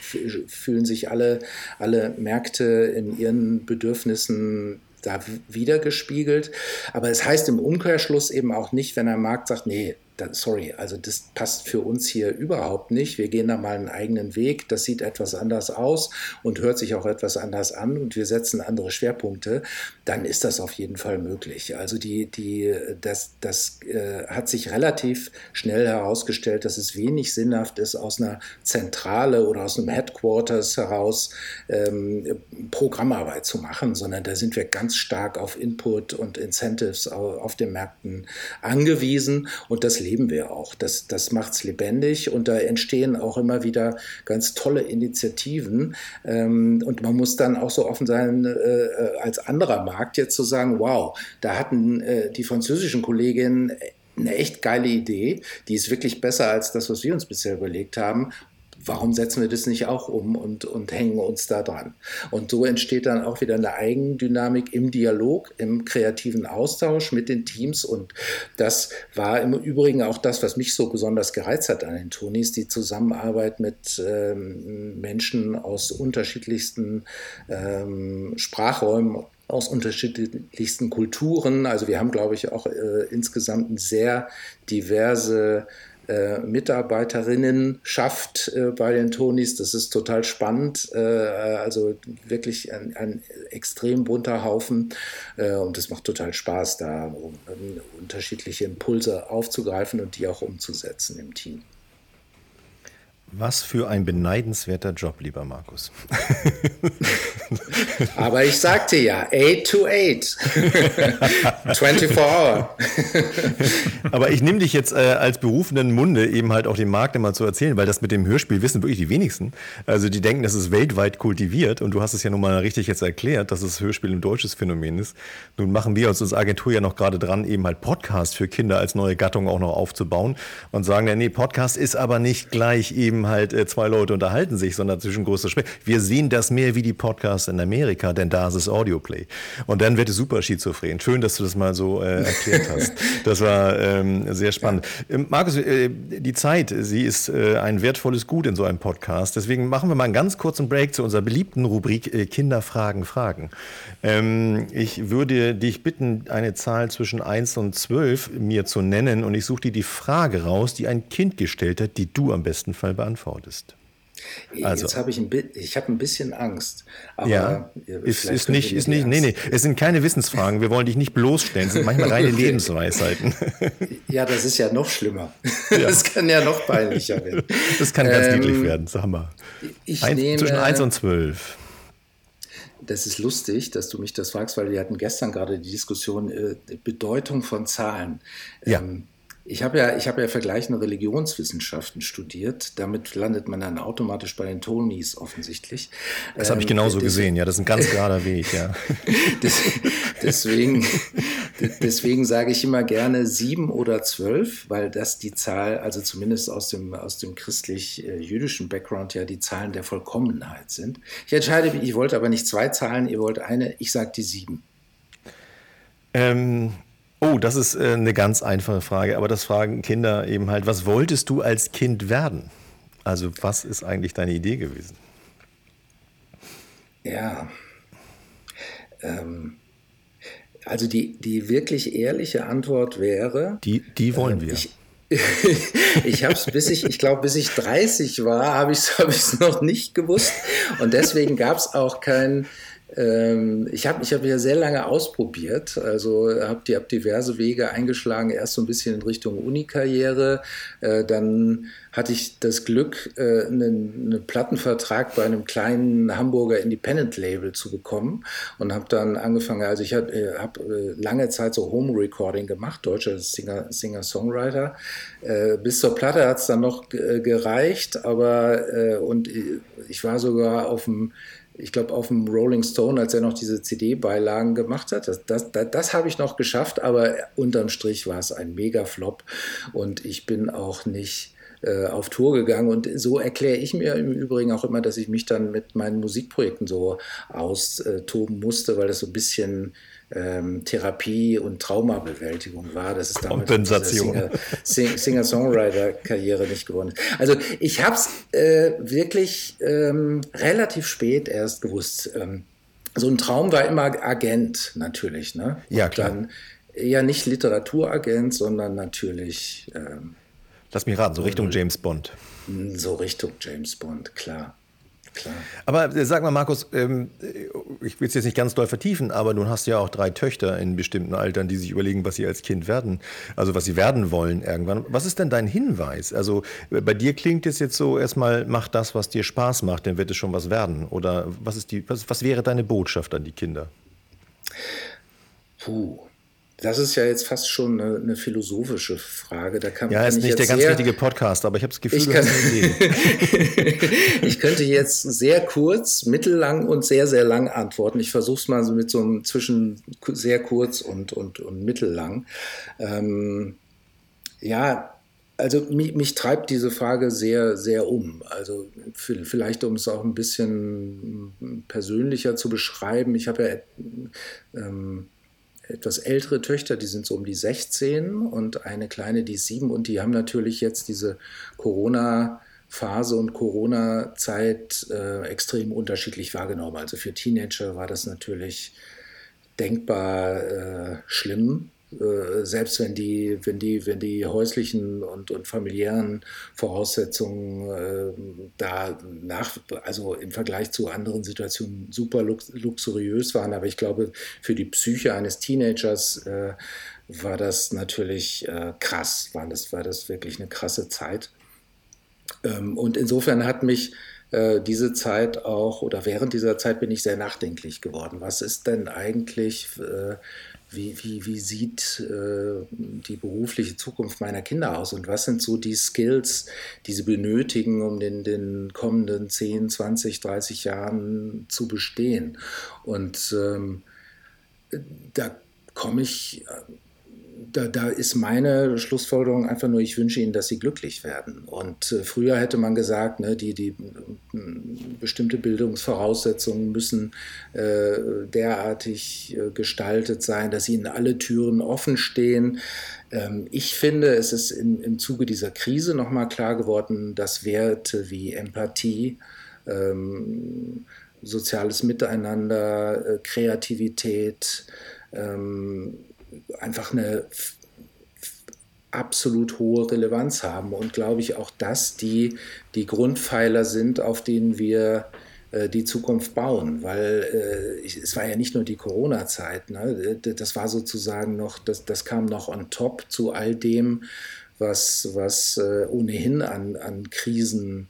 fühlen sich alle, alle Märkte in ihren Bedürfnissen da wiedergespiegelt. Aber es heißt im Umkehrschluss eben auch nicht, wenn ein Markt sagt, nee, sorry, also das passt für uns hier überhaupt nicht. Wir gehen da mal einen eigenen Weg. Das sieht etwas anders aus und hört sich auch etwas anders an und wir setzen andere Schwerpunkte. Dann ist das auf jeden Fall möglich. Also die, die, das, das äh, hat sich relativ schnell herausgestellt, dass es wenig sinnhaft ist, aus einer Zentrale oder aus einem Headquarters heraus ähm, Programmarbeit zu machen, sondern da sind wir ganz stark auf Input und Incentives auf, auf den Märkten angewiesen und das leben wir auch. Das, das macht es lebendig und da entstehen auch immer wieder ganz tolle Initiativen. Ähm, und man muss dann auch so offen sein, äh, als anderer Markt jetzt zu sagen, wow, da hatten äh, die französischen Kolleginnen eine echt geile Idee. Die ist wirklich besser als das, was wir uns bisher überlegt haben warum setzen wir das nicht auch um und, und hängen uns da dran? Und so entsteht dann auch wieder eine Eigendynamik im Dialog, im kreativen Austausch mit den Teams. Und das war im Übrigen auch das, was mich so besonders gereizt hat an den Tonis, die Zusammenarbeit mit ähm, Menschen aus unterschiedlichsten ähm, Sprachräumen aus unterschiedlichsten Kulturen. Also wir haben, glaube ich, auch äh, insgesamt eine sehr diverse äh, Mitarbeiterinnenschaft äh, bei den Tonis. Das ist total spannend. Äh, also wirklich ein, ein, extrem bunter Haufen. Äh, und es macht total Spaß, da um, um unterschiedliche Impulse aufzugreifen und die auch umzusetzen im Team. Was für ein beneidenswerter Job, lieber Markus. Aber ich sagte ja, 8 to 8. 24 Hour. Aber ich nehme dich jetzt äh, als berufenen Munde eben halt auch dem Markt immer zu erzählen, weil das mit dem Hörspiel wissen wirklich die wenigsten. Also die denken, das ist weltweit kultiviert und du hast es ja nun mal richtig jetzt erklärt, dass das Hörspiel ein deutsches Phänomen ist. Nun machen wir uns als Agentur ja noch gerade dran, eben halt Podcast für Kinder als neue Gattung auch noch aufzubauen und sagen, ja, nee, Podcast ist aber nicht gleich eben eben halt äh, zwei Leute unterhalten sich, sondern zwischen größer Sprecher. Wir sehen das mehr wie die Podcasts in Amerika, denn da ist es Audioplay. Und dann wird es super schizophren. Schön, dass du das mal so äh, erklärt hast. Das war ähm, sehr spannend. Ähm, Markus, äh, die Zeit, sie ist äh, ein wertvolles Gut in so einem Podcast. Deswegen machen wir mal einen ganz kurzen Break zu unserer beliebten Rubrik äh, Kinder fragen, fragen. Ähm, ich würde dich bitten, eine Zahl zwischen 1 und 12 mir zu nennen und ich suche dir die Frage raus, die ein Kind gestellt hat, die du am besten Fall beantwortest beantwortest. Also, Jetzt habe ich ein, ich hab ein bisschen Angst. Aber ja, ist, ist nicht, ist nicht, nee, nee, es sind keine Wissensfragen. Wir wollen dich nicht bloßstellen. Es sind manchmal reine. Lebensweisheiten. Ja, das ist ja noch schlimmer. Ja. Das kann ja noch peinlicher werden. Das kann ganz ähm, niedlich werden, sag mal. Ich Ein, nehme, zwischen 1 und 12. Das ist lustig, dass du mich das fragst, weil wir hatten gestern gerade die Diskussion äh, Bedeutung von Zahlen. Ja. Ähm, ich habe ja, ich habe ja vergleichende Religionswissenschaften studiert. Damit landet man dann automatisch bei den Tonys offensichtlich. Das habe ich ähm, genauso ähm, gesehen. Ja, das ist ein ganz gerader Weg. Ja. deswegen, deswegen sage ich immer gerne sieben oder zwölf, weil das die Zahl, also zumindest aus dem aus dem christlich-jüdischen Background ja die Zahlen der Vollkommenheit sind. Ich entscheide mich. Ich wollte aber nicht zwei Zahlen. Ihr wollt eine. Ich sage die sieben. Ähm Oh, das ist äh, eine ganz einfache Frage, aber das fragen Kinder eben halt, was wolltest du als Kind werden? Also was ist eigentlich deine Idee gewesen? Ja, ähm, also die, die wirklich ehrliche Antwort wäre. Die, die wollen äh, wir. Ich, ich habe es bis ich, ich glaube, bis ich 30 war, habe ich es hab noch nicht gewusst. Und deswegen gab es auch kein, ähm, ich habe ich hab ja sehr lange ausprobiert, also habe die, hab diverse Wege eingeschlagen, erst so ein bisschen in Richtung Unikarriere, äh, dann hatte ich das Glück, äh, einen, einen Plattenvertrag bei einem kleinen Hamburger Independent-Label zu bekommen und habe dann angefangen, also ich habe äh, hab, äh, lange Zeit so Home-Recording gemacht, deutscher Singer-Songwriter. Singer bis zur Platte hat es dann noch gereicht, aber und ich war sogar auf dem ich glaube, auf dem Rolling Stone, als er noch diese CD-Beilagen gemacht hat. Das, das, das, das habe ich noch geschafft, aber unterm Strich war es ein Mega-Flop und ich bin auch nicht äh, auf Tour gegangen. Und so erkläre ich mir im Übrigen auch immer, dass ich mich dann mit meinen Musikprojekten so austoben musste, weil das so ein bisschen ähm, Therapie und Traumabewältigung war. Das ist damit Kompensation. Singer-Songwriter-Karriere nicht geworden Also ich habe es äh, wirklich ähm, relativ spät erst gewusst. Ähm, so ein Traum war immer Agent natürlich. Ne? Ja, klar. Dann eher nicht Literaturagent, sondern natürlich. Ähm, Lass mich raten, so Richtung James Bond. So Richtung James Bond, klar. Klar. Aber äh, sag mal, Markus, ähm, ich will es jetzt nicht ganz doll vertiefen, aber du hast ja auch drei Töchter in bestimmten Altern, die sich überlegen, was sie als Kind werden, also was sie werden wollen irgendwann. Was ist denn dein Hinweis? Also bei dir klingt es jetzt so, erstmal mach das, was dir Spaß macht, dann wird es schon was werden. Oder was, ist die, was, was wäre deine Botschaft an die Kinder? Puh. Das ist ja jetzt fast schon eine, eine philosophische Frage. Da kann, ja, ist nicht der ganz richtige Podcast, aber ich habe das Gefühl, ich, kann, ich könnte jetzt sehr kurz, mittellang und sehr, sehr lang antworten. Ich versuche es mal so mit so einem zwischen sehr kurz und, und, und mittellang. Ähm, ja, also mich, mich, treibt diese Frage sehr, sehr um. Also vielleicht, um es auch ein bisschen persönlicher zu beschreiben. Ich habe ja ähm, etwas ältere Töchter, die sind so um die 16 und eine kleine, die ist sieben und die haben natürlich jetzt diese Corona-Phase und Corona-Zeit äh, extrem unterschiedlich wahrgenommen. Also für Teenager war das natürlich denkbar äh, schlimm selbst wenn die, wenn die, wenn die häuslichen und, und familiären Voraussetzungen äh, da nach, also im Vergleich zu anderen Situationen super lux luxuriös waren. Aber ich glaube, für die Psyche eines Teenagers äh, war das natürlich äh, krass, war das, war das wirklich eine krasse Zeit. Ähm, und insofern hat mich äh, diese Zeit auch, oder während dieser Zeit bin ich sehr nachdenklich geworden. Was ist denn eigentlich äh, wie, wie, wie sieht äh, die berufliche Zukunft meiner Kinder aus und was sind so die Skills, die sie benötigen, um in den kommenden 10, 20, 30 Jahren zu bestehen. Und ähm, da komme ich da, da, ist meine Schlussfolgerung einfach nur, ich wünsche ihnen, dass sie glücklich werden. Und äh, früher hätte man gesagt, ne, die, die äh, bestimmte Bildungsvoraussetzungen müssen äh, derartig äh, gestaltet sein, dass ihnen alle Türen offen stehen. Ähm, ich finde, es ist im, im Zuge dieser Krise nochmal klar geworden, dass Werte wie Empathie, ähm, soziales Miteinander, äh, Kreativität, ähm, einfach eine absolut hohe Relevanz haben und glaube ich auch, dass die die Grundpfeiler sind, auf denen wir äh, die Zukunft bauen, weil äh, es war ja nicht nur die Corona-Zeit, ne? das war sozusagen noch, das, das kam noch on top zu all dem, was, was äh, ohnehin an, an Krisen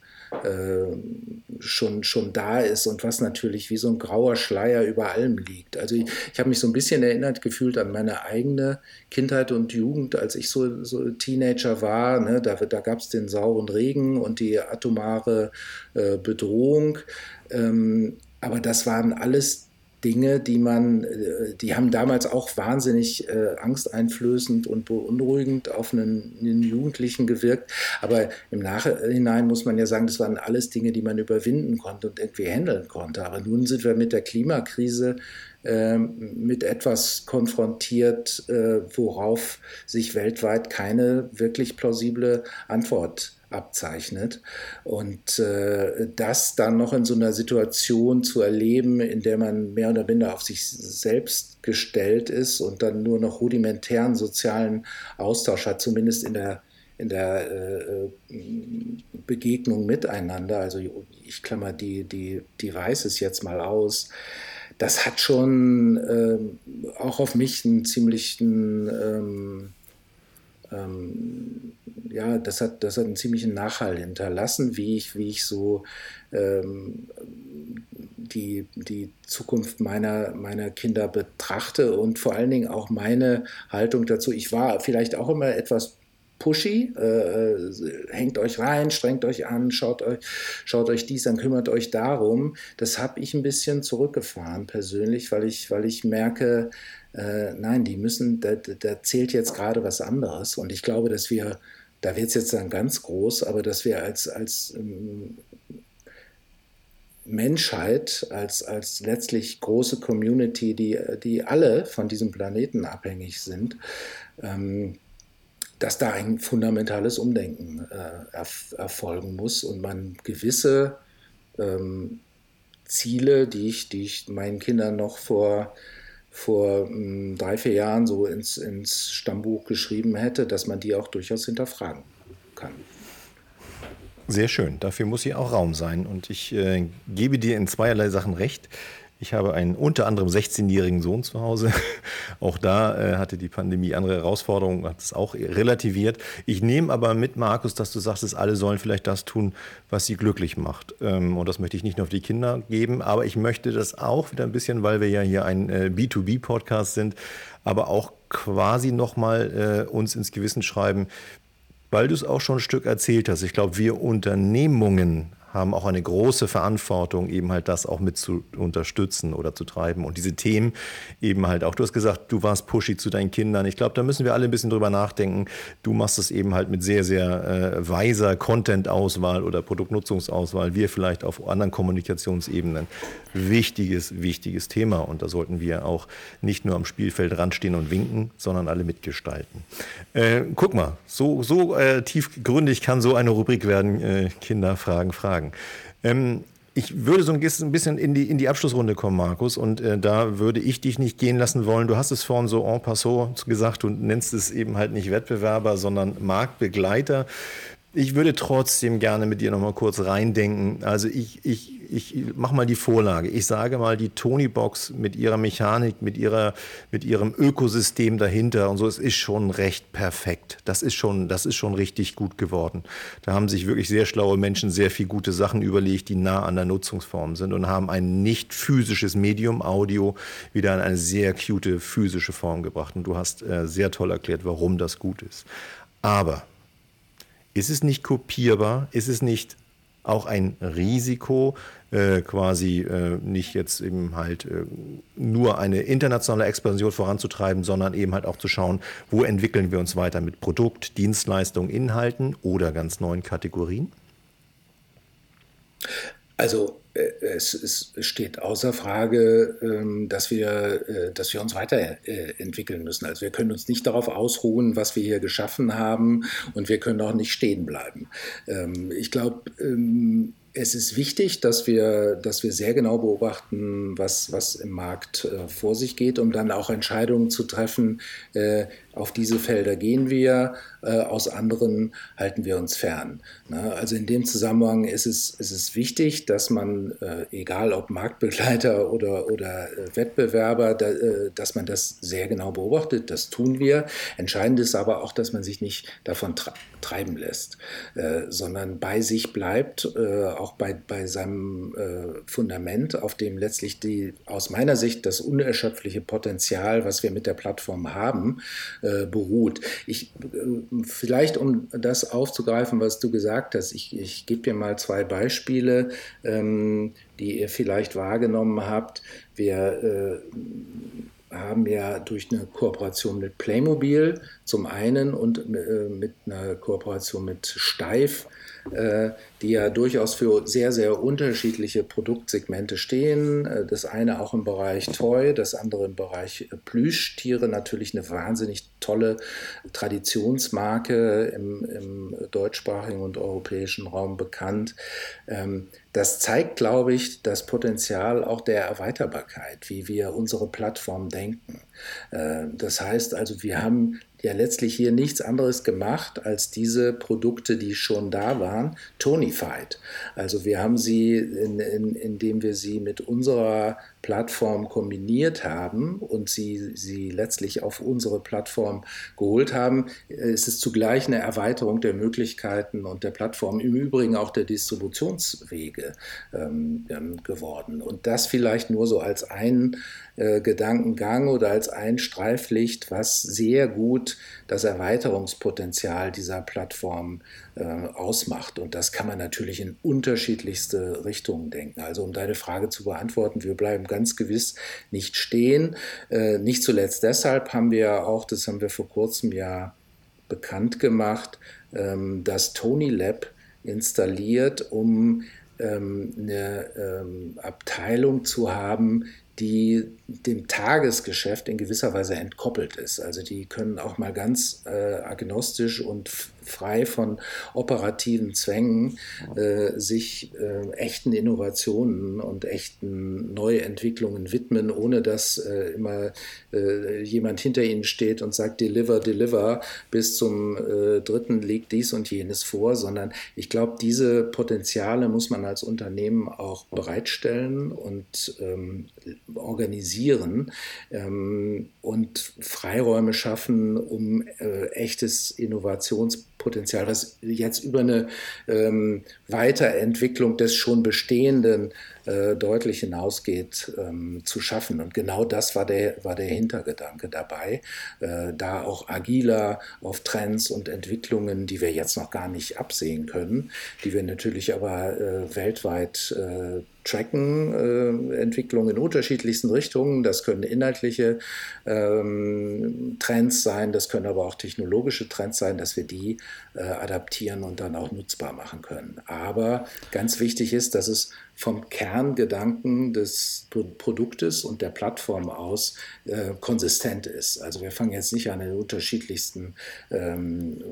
schon, schon da ist und was natürlich wie so ein grauer Schleier über allem liegt. Also ich, ich habe mich so ein bisschen erinnert gefühlt an meine eigene Kindheit und Jugend, als ich so, so Teenager war. Ne? Da, da gab es den sauren Regen und die atomare äh, Bedrohung. Ähm, aber das waren alles Dinge, die man, äh, die haben damals auch wahnsinnig äh, angsteinflößend und beunruhigend auf einen, einen, Jugendlichen gewirkt. Aber im Nachhinein muss man ja sagen, das waren alles Dinge, die man überwinden konnte und irgendwie handeln konnte. Aber nun sind wir mit der Klimakrise mit etwas konfrontiert, äh, worauf sich weltweit keine wirklich plausible Antwort abzeichnet. Und äh, das dann noch in so einer Situation zu erleben, in der man mehr oder minder auf sich selbst gestellt ist und dann nur noch rudimentären sozialen Austausch hat, zumindest in der in der äh, Begegnung miteinander, also ich klammer die, die Devices jetzt mal aus, das hat schon äh, auch auf mich einen ziemlichen ähm, ähm, ja, das hat, das hat einen ziemlichen Nachhall hinterlassen, wie ich, wie ich so ähm, die, die Zukunft meiner, meiner Kinder betrachte und vor allen Dingen auch meine Haltung dazu. Ich war vielleicht auch immer etwas pushy, äh, äh, hängt euch rein, strengt euch an, schaut euch, schaut euch dies an, kümmert euch darum. Das habe ich ein bisschen zurückgefahren persönlich, weil ich, weil ich merke, äh, nein, die müssen, da, da zählt jetzt gerade was anderes. Und ich glaube, dass wir, da wird es jetzt dann ganz groß, aber dass wir als, als ähm, Menschheit, als, als letztlich große Community, die, die alle von diesem Planeten abhängig sind, ähm, dass da ein fundamentales Umdenken äh, erf erfolgen muss und man gewisse ähm, Ziele, die ich, die ich meinen Kindern noch vor vor hm, drei, vier Jahren so ins, ins Stammbuch geschrieben hätte, dass man die auch durchaus hinterfragen kann. Sehr schön. Dafür muss hier auch Raum sein. Und ich äh, gebe dir in zweierlei Sachen recht. Ich habe einen unter anderem 16-jährigen Sohn zu Hause. auch da äh, hatte die Pandemie andere Herausforderungen, hat es auch relativiert. Ich nehme aber mit, Markus, dass du sagst, dass alle sollen vielleicht das tun, was sie glücklich macht. Ähm, und das möchte ich nicht nur auf die Kinder geben, aber ich möchte das auch wieder ein bisschen, weil wir ja hier ein äh, B2B-Podcast sind, aber auch quasi nochmal äh, uns ins Gewissen schreiben, weil du es auch schon ein Stück erzählt hast. Ich glaube, wir Unternehmungen haben auch eine große Verantwortung, eben halt das auch mit zu unterstützen oder zu treiben. Und diese Themen eben halt auch, du hast gesagt, du warst pushy zu deinen Kindern. Ich glaube, da müssen wir alle ein bisschen drüber nachdenken. Du machst es eben halt mit sehr, sehr äh, weiser Content-Auswahl oder Produktnutzungsauswahl. Wir vielleicht auf anderen Kommunikationsebenen. Wichtiges, wichtiges Thema. Und da sollten wir auch nicht nur am Spielfeld ranstehen und winken, sondern alle mitgestalten. Äh, guck mal, so, so äh, tiefgründig kann so eine Rubrik werden. Äh, Kinder fragen, fragen sagen. Ähm, ich würde so ein bisschen in die, in die Abschlussrunde kommen, Markus, und äh, da würde ich dich nicht gehen lassen wollen. Du hast es vorhin so en passant gesagt, du nennst es eben halt nicht Wettbewerber, sondern Marktbegleiter. Ich würde trotzdem gerne mit dir noch mal kurz reindenken. Also ich, ich, ich mache mal die Vorlage. Ich sage mal, die Tony-Box mit ihrer Mechanik, mit, ihrer, mit ihrem Ökosystem dahinter und so, es ist schon recht perfekt. Das ist schon, das ist schon richtig gut geworden. Da haben sich wirklich sehr schlaue Menschen sehr viel gute Sachen überlegt, die nah an der Nutzungsform sind und haben ein nicht physisches Medium, Audio, wieder in eine sehr cute physische Form gebracht. Und du hast äh, sehr toll erklärt, warum das gut ist. Aber ist es nicht kopierbar? Ist es nicht auch ein Risiko, äh, quasi äh, nicht jetzt eben halt äh, nur eine internationale Expansion voranzutreiben, sondern eben halt auch zu schauen, wo entwickeln wir uns weiter mit Produkt, Dienstleistung, Inhalten oder ganz neuen Kategorien? Also äh, es, es, steht außer Frage, ähm, dass wir, äh, dass wir uns weiterentwickeln müssen. Also wir können uns nicht darauf ausruhen, was wir hier geschaffen haben und wir können auch nicht stehen bleiben. Ähm, ich glaube, ähm, es ist wichtig, dass wir, dass wir sehr genau beobachten, was, was im Markt äh, vor sich geht, um dann auch Entscheidungen zu treffen, äh, auf diese Felder gehen wir, äh, aus anderen halten wir uns fern. Ne? Also in dem Zusammenhang ist es, ist es wichtig, dass man, äh, egal ob Marktbegleiter oder, oder äh, Wettbewerber, da, äh, dass man das sehr genau beobachtet. Das tun wir. Entscheidend ist aber auch, dass man sich nicht davon treiben lässt, äh, sondern bei sich bleibt, äh, auch bei, bei seinem Fundament, auf dem letztlich die, aus meiner Sicht das unerschöpfliche Potenzial, was wir mit der Plattform haben, äh, beruht. Ich, äh, vielleicht, um das aufzugreifen, was du gesagt hast, ich, ich gebe dir mal zwei Beispiele, ähm, die ihr vielleicht wahrgenommen habt. Wir äh, haben ja durch eine Kooperation mit Playmobil zum einen und äh, mit einer Kooperation mit Steif die ja durchaus für sehr, sehr unterschiedliche Produktsegmente stehen. Äh, das eine auch im Bereich Toy, das andere im Bereich äh, Plüschtiere. Natürlich eine wahnsinnig tolle Traditionsmarke im, im deutschsprachigen und europäischen Raum bekannt. Ähm, das zeigt, glaube ich, das Potenzial auch der Erweiterbarkeit, wie wir unsere Plattform denken. Das heißt also, wir haben ja letztlich hier nichts anderes gemacht, als diese Produkte, die schon da waren, tonified. Also wir haben sie, in, in, indem wir sie mit unserer Plattform kombiniert haben und sie, sie letztlich auf unsere Plattform geholt haben, ist es zugleich eine Erweiterung der Möglichkeiten und der Plattform, im Übrigen auch der Distributionswege ähm, geworden. Und das vielleicht nur so als ein äh, Gedankengang oder als ein Streiflicht, was sehr gut das Erweiterungspotenzial dieser Plattform äh, ausmacht. Und das kann man natürlich in unterschiedlichste Richtungen denken. Also um deine Frage zu beantworten, wir bleiben ganz gewiss nicht stehen. Äh, nicht zuletzt deshalb haben wir auch, das haben wir vor kurzem ja bekannt gemacht, ähm, das Tony Lab installiert, um ähm, eine ähm, Abteilung zu haben, die dem Tagesgeschäft in gewisser Weise entkoppelt ist. Also die können auch mal ganz äh, agnostisch und frei von operativen Zwängen äh, sich äh, echten Innovationen und echten Neuentwicklungen widmen, ohne dass äh, immer äh, jemand hinter ihnen steht und sagt, deliver, deliver, bis zum äh, dritten liegt dies und jenes vor, sondern ich glaube, diese Potenziale muss man als Unternehmen auch bereitstellen und ähm, organisieren ähm, und Freiräume schaffen, um äh, echtes Innovations Potenzial, was jetzt über eine ähm, Weiterentwicklung des schon Bestehenden äh, deutlich hinausgeht, ähm, zu schaffen. Und genau das war der, war der Hintergedanke dabei, äh, da auch agiler auf Trends und Entwicklungen, die wir jetzt noch gar nicht absehen können, die wir natürlich aber äh, weltweit äh, tracken, äh, Entwicklungen in unterschiedlichsten Richtungen. Das können inhaltliche ähm, Trends sein, das können aber auch technologische Trends sein, dass wir die äh, adaptieren und dann auch nutzbar machen können. Aber ganz wichtig ist, dass es vom Kerngedanken des Produktes und der Plattform aus äh, konsistent ist. Also wir fangen jetzt nicht an den unterschiedlichsten ähm,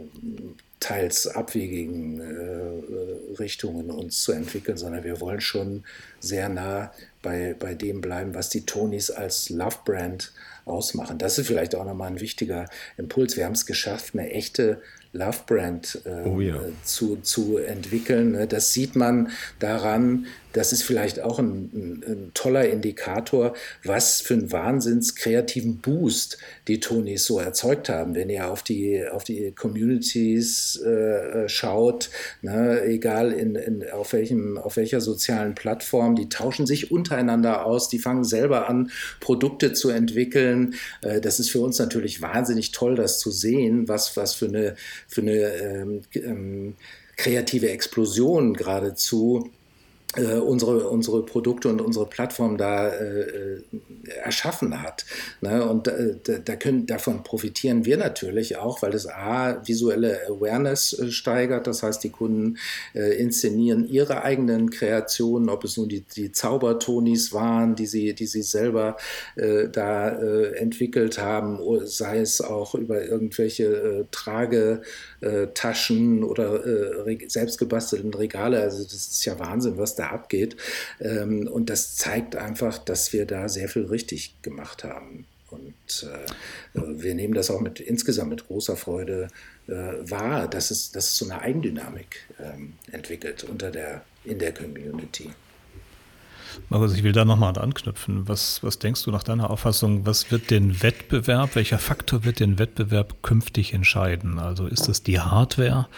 teils abwegigen äh, Richtungen uns zu entwickeln, sondern wir wollen schon sehr nah bei, bei dem bleiben, was die Tonys als Love-Brand ausmachen. Das ist vielleicht auch nochmal ein wichtiger Impuls. Wir haben es geschafft, eine echte Love Brand äh, oh ja. zu, zu entwickeln. Ne? Das sieht man daran, das ist vielleicht auch ein, ein, ein, toller Indikator, was für einen wahnsinns kreativen Boost die Tonys so erzeugt haben. Wenn ihr auf die, auf die Communities äh, schaut, ne, egal in, in, auf, welchem, auf welcher sozialen Plattform, die tauschen sich untereinander aus, die fangen selber an, Produkte zu entwickeln. Äh, das ist für uns natürlich wahnsinnig toll, das zu sehen, was, was für eine, für eine ähm, ähm, kreative Explosion geradezu äh, unsere, unsere Produkte und unsere Plattform da äh, äh erschaffen hat. Ne? Und äh, da können, davon profitieren wir natürlich auch, weil das A, visuelle Awareness äh, steigert. Das heißt, die Kunden äh, inszenieren ihre eigenen Kreationen, ob es nun die, die Zaubertonis waren, die sie, die sie selber da entwickelt haben, sei es auch über irgendwelche Tragetaschen oder selbstgebastelten Regale. Also das ist ja Wahnsinn, was da abgeht. Ähm, und das zeigt einfach, dass wir da sehr viel richtig gemacht haben. Und äh, wir nehmen das auch mit insgesamt mit großer Freude äh, wahr, dass es, dass es so eine Eigendynamik ähm, entwickelt unter der, in der Community. Markus, ich will da nochmal anknüpfen. Was, was denkst du nach deiner Auffassung, was wird den Wettbewerb, welcher Faktor wird den Wettbewerb künftig entscheiden? Also ist das die Hardware?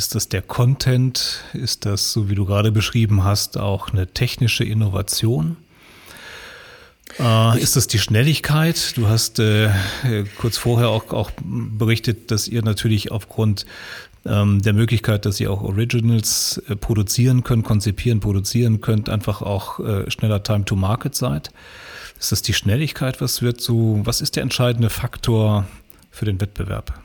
Ist das der Content? Ist das, so wie du gerade beschrieben hast, auch eine technische Innovation? Äh, ist das die Schnelligkeit? Du hast äh, kurz vorher auch, auch berichtet, dass ihr natürlich aufgrund ähm, der Möglichkeit, dass ihr auch Originals äh, produzieren könnt, konzipieren, produzieren könnt, einfach auch äh, schneller Time to Market seid. Ist das die Schnelligkeit? Was wird so, was ist der entscheidende Faktor für den Wettbewerb?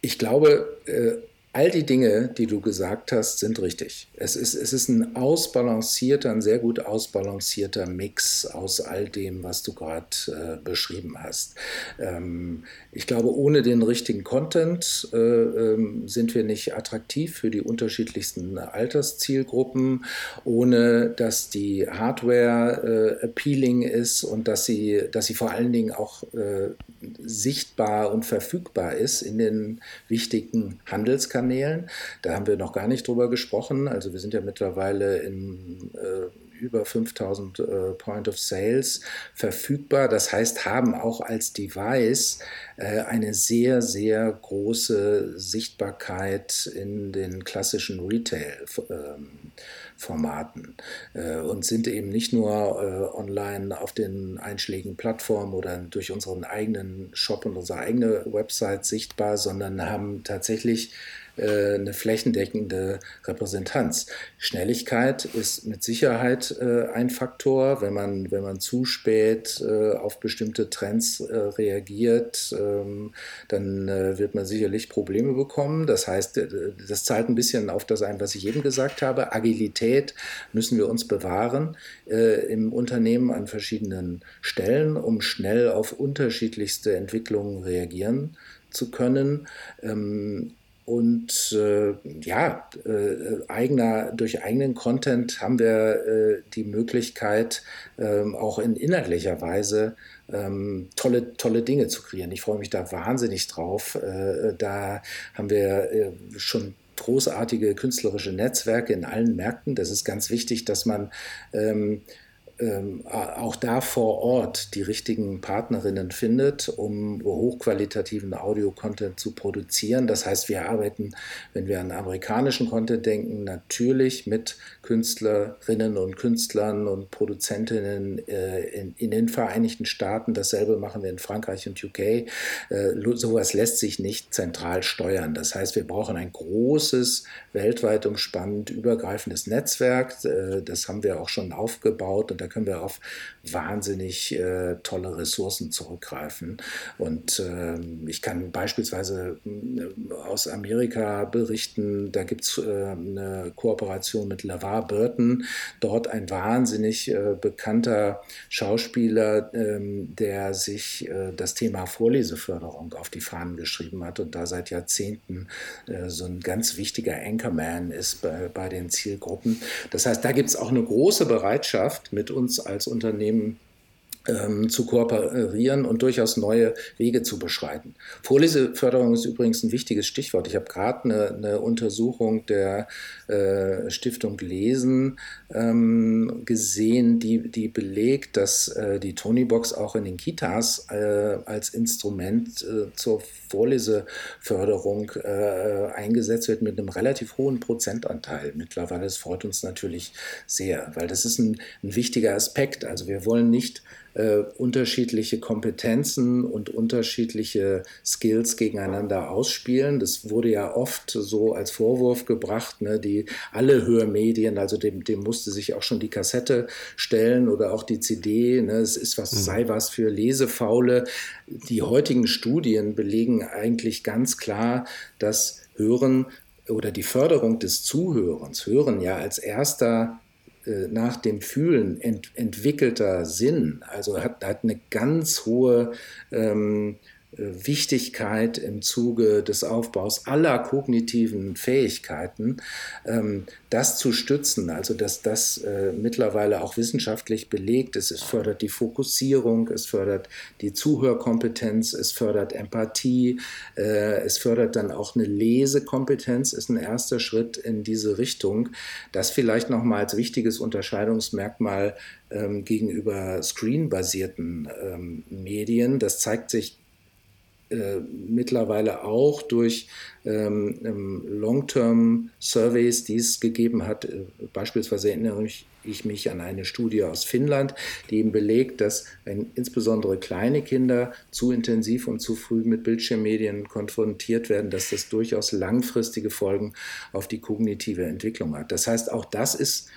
Ich glaube, äh, All die Dinge, die du gesagt hast, sind richtig. Es ist, es ist ein ausbalancierter, ein sehr gut ausbalancierter Mix aus all dem, was du gerade äh, beschrieben hast. Ähm, ich glaube, ohne den richtigen Content äh, ähm, sind wir nicht attraktiv für die unterschiedlichsten Alterszielgruppen, ohne dass die Hardware äh, appealing ist und dass sie, dass sie vor allen Dingen auch äh, sichtbar und verfügbar ist in den wichtigen Handelskanälen. Kanälen. Da haben wir noch gar nicht drüber gesprochen. Also wir sind ja mittlerweile in äh, über 5000 äh, Point of Sales verfügbar. Das heißt, haben auch als Device äh, eine sehr, sehr große Sichtbarkeit in den klassischen Retail. Ähm, äh, und sind eben nicht nur äh, online auf den einschlägigen Plattformen oder durch unseren eigenen Shop und unsere eigene Website sichtbar, sondern haben tatsächlich äh, eine flächendeckende Repräsentanz. Schnelligkeit ist mit Sicherheit äh, ein Faktor. Wenn man, wenn man zu spät äh, auf bestimmte Trends reagiert, ähm, dann wird man sicherlich Probleme bekommen. Das heißt, das zahlt ein bisschen auf das ein, was ich eben gesagt habe. Agilität müssen wir uns bewahren im Unternehmen an verschiedenen Stellen, um schnell auf unterschiedlichste Entwicklungen reagieren zu können. Ähm, und äh, ja, äh, eigener, durch eigenen Content haben wir äh, die Möglichkeit, ähm, auch in inhaltlicher Weise ähm, tolle, tolle Dinge zu kreieren. Ich freue mich da wahnsinnig drauf. Äh, da haben wir äh, schon großartige künstlerische Netzwerke in allen Märkten. Das ist ganz wichtig, dass man ähm, ähm, auch da vor Ort die richtigen Partnerinnen findet, um hochqualitativen Audio-Content zu produzieren. Das heißt, wir arbeiten, wenn wir an amerikanischen Content denken, natürlich mit Künstlerinnen und Künstlern und Produzentinnen äh, in, in, den Vereinigten Staaten. Dasselbe machen wir in Frankreich und UK. Äh, sowas lässt sich nicht zentral steuern. Das heißt, wir brauchen ein großes, weltweit umspannend übergreifendes Netzwerk. Äh, das haben wir auch schon aufgebaut und da können wir auf wahnsinnig äh, tolle Ressourcen zurückgreifen. Und äh, ich kann beispielsweise äh, aus Amerika berichten, da gibt es äh, eine Kooperation mit LeVar Burton, dort ein wahnsinnig äh, bekannter Schauspieler, ähm, der sich äh, das Thema Vorleseförderung auf die Fahnen geschrieben hat und da seit Jahrzehnten so ein ganz wichtiger Anchorman ist bei, bei den Zielgruppen. Das heißt, da gibt es auch eine große Bereitschaft, mit uns als Unternehmen ähm, zu kooperieren und durchaus neue Wege zu beschreiten. Vorleseförderung ist übrigens ein wichtiges Stichwort. Ich habe gerade eine, eine, Untersuchung der äh, Stiftung Lesen ähm, gesehen, die, die belegt, dass äh, die Tonybox auch in den Kitas äh, als Instrument äh, zur Vorleseförderung äh, eingesetzt wird mit einem relativ hohen Prozentanteil mittlerweile. Das freut uns natürlich sehr, weil das ist ein, ein wichtiger Aspekt. Also wir wollen nicht äh, unterschiedliche Kompetenzen und unterschiedliche Skills gegeneinander ausspielen. Das wurde ja oft so als Vorwurf gebracht, ne, die alle Hörmedien, also dem, dem musste sich auch schon die Kassette stellen oder auch die CD. Ne, es ist was, mhm. sei was für Lesefaule. Die heutigen Studien belegen eigentlich ganz klar, dass Hören oder die Förderung des Zuhörens, Hören ja als erster nach dem Fühlen ent, entwickelter Sinn, also hat, hat eine ganz hohe ähm, äh, Wichtigkeit im Zuge des Aufbaus aller kognitiven Fähigkeiten, ähm, das zu stützen, also dass das äh, mittlerweile auch wissenschaftlich belegt ist. Es fördert die Fokussierung, es fördert die Zuhörkompetenz, es fördert Empathie, äh, es fördert dann auch eine Lesekompetenz, ist ein erster Schritt in diese Richtung. Das vielleicht nochmal als wichtiges Unterscheidungsmerkmal ähm, gegenüber screenbasierten ähm, Medien. Das zeigt sich äh, mittlerweile auch durch ähm, ähm, Long-Term-Surveys, die es gegeben hat. Äh, beispielsweise erinnere ich, ich, mich an eine Studie aus Finnland, die eben belegt, dass wenn insbesondere kleine Kinder zu intensiv und zu früh mit Bildschirmmedien konfrontiert werden, dass das durchaus langfristige Folgen auf die kognitive Entwicklung hat. Das heißt, auch das ist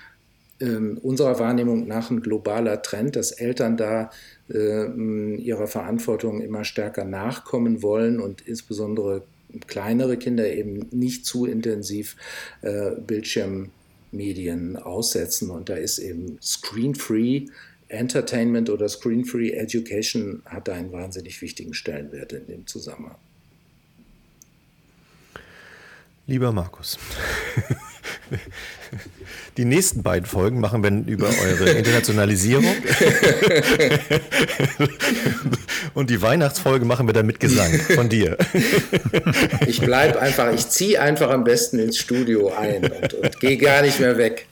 ähm, unserer Wahrnehmung nach ein globaler Trend, dass Eltern da äh, ihrer Verantwortung immer stärker nachkommen wollen und insbesondere kleinere Kinder eben nicht zu intensiv äh, Bildschirmmedien aussetzen. Und da ist eben Screen-Free Entertainment oder Screen-Free Education hat da einen wahnsinnig wichtigen Stellenwert in dem Zusammenhang. Lieber Markus, die nächsten beiden Folgen machen wir über eure Internationalisierung. Und die Weihnachtsfolge machen wir dann mit Gesang von dir. Ich bleibe einfach, ich ziehe einfach am besten ins Studio ein und, und gehe gar nicht mehr weg.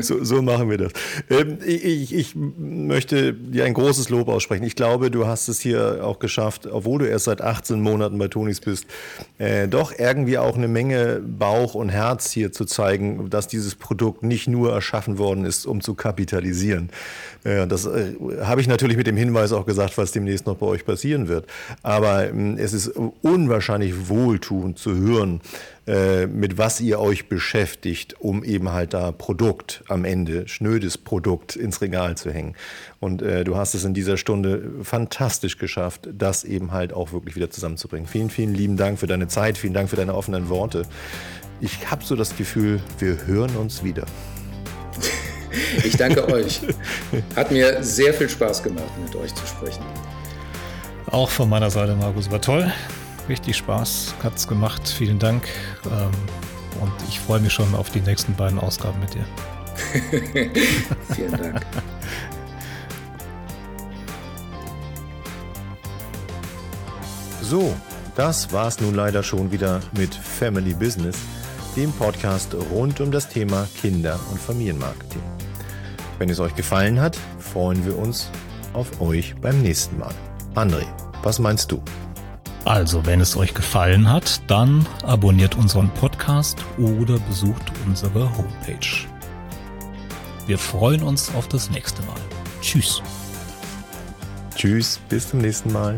So, so machen wir das. Ähm, ich, ich, möchte dir ein großes Lob aussprechen. Ich glaube, du hast es hier auch geschafft, obwohl du erst seit 18 Monaten bei Tonis bist, äh, doch irgendwie auch eine Menge Bauch und Herz hier zu zeigen, dass dieses Produkt nicht nur erschaffen worden ist, um zu kapitalisieren. Ja, das äh, habe ich natürlich mit dem Hinweis auch gesagt, was demnächst noch bei euch passieren wird. Aber ähm, es ist unwahrscheinlich wohltuend zu hören, äh, mit was ihr euch beschäftigt, um eben halt da Produkt am Ende, schnödes Produkt ins Regal zu hängen. Und äh, du hast es in dieser Stunde fantastisch geschafft, das eben halt auch wirklich wieder zusammenzubringen. Vielen, vielen lieben Dank für deine Zeit, vielen Dank für deine offenen Worte. Ich habe so das Gefühl, wir hören uns wieder. Ich danke euch. Hat mir sehr viel Spaß gemacht, mit euch zu sprechen. Auch von meiner Seite, Markus, war toll. Richtig Spaß hat es gemacht. Vielen Dank. Ähm, und ich freue mich schon auf die nächsten beiden Ausgaben mit dir. Vielen Dank. So, das war's nun leider schon wieder mit Family Business, dem Podcast rund um das Thema Kinder- und Familienmarketing. Wenn es euch gefallen hat, freuen wir uns auf euch beim nächsten Mal. André, was meinst du? Also, wenn es euch gefallen hat, dann abonniert unseren Podcast oder besucht unsere Homepage. Wir freuen uns auf das nächste Mal. Tschüss. Tschüss, bis zum nächsten Mal.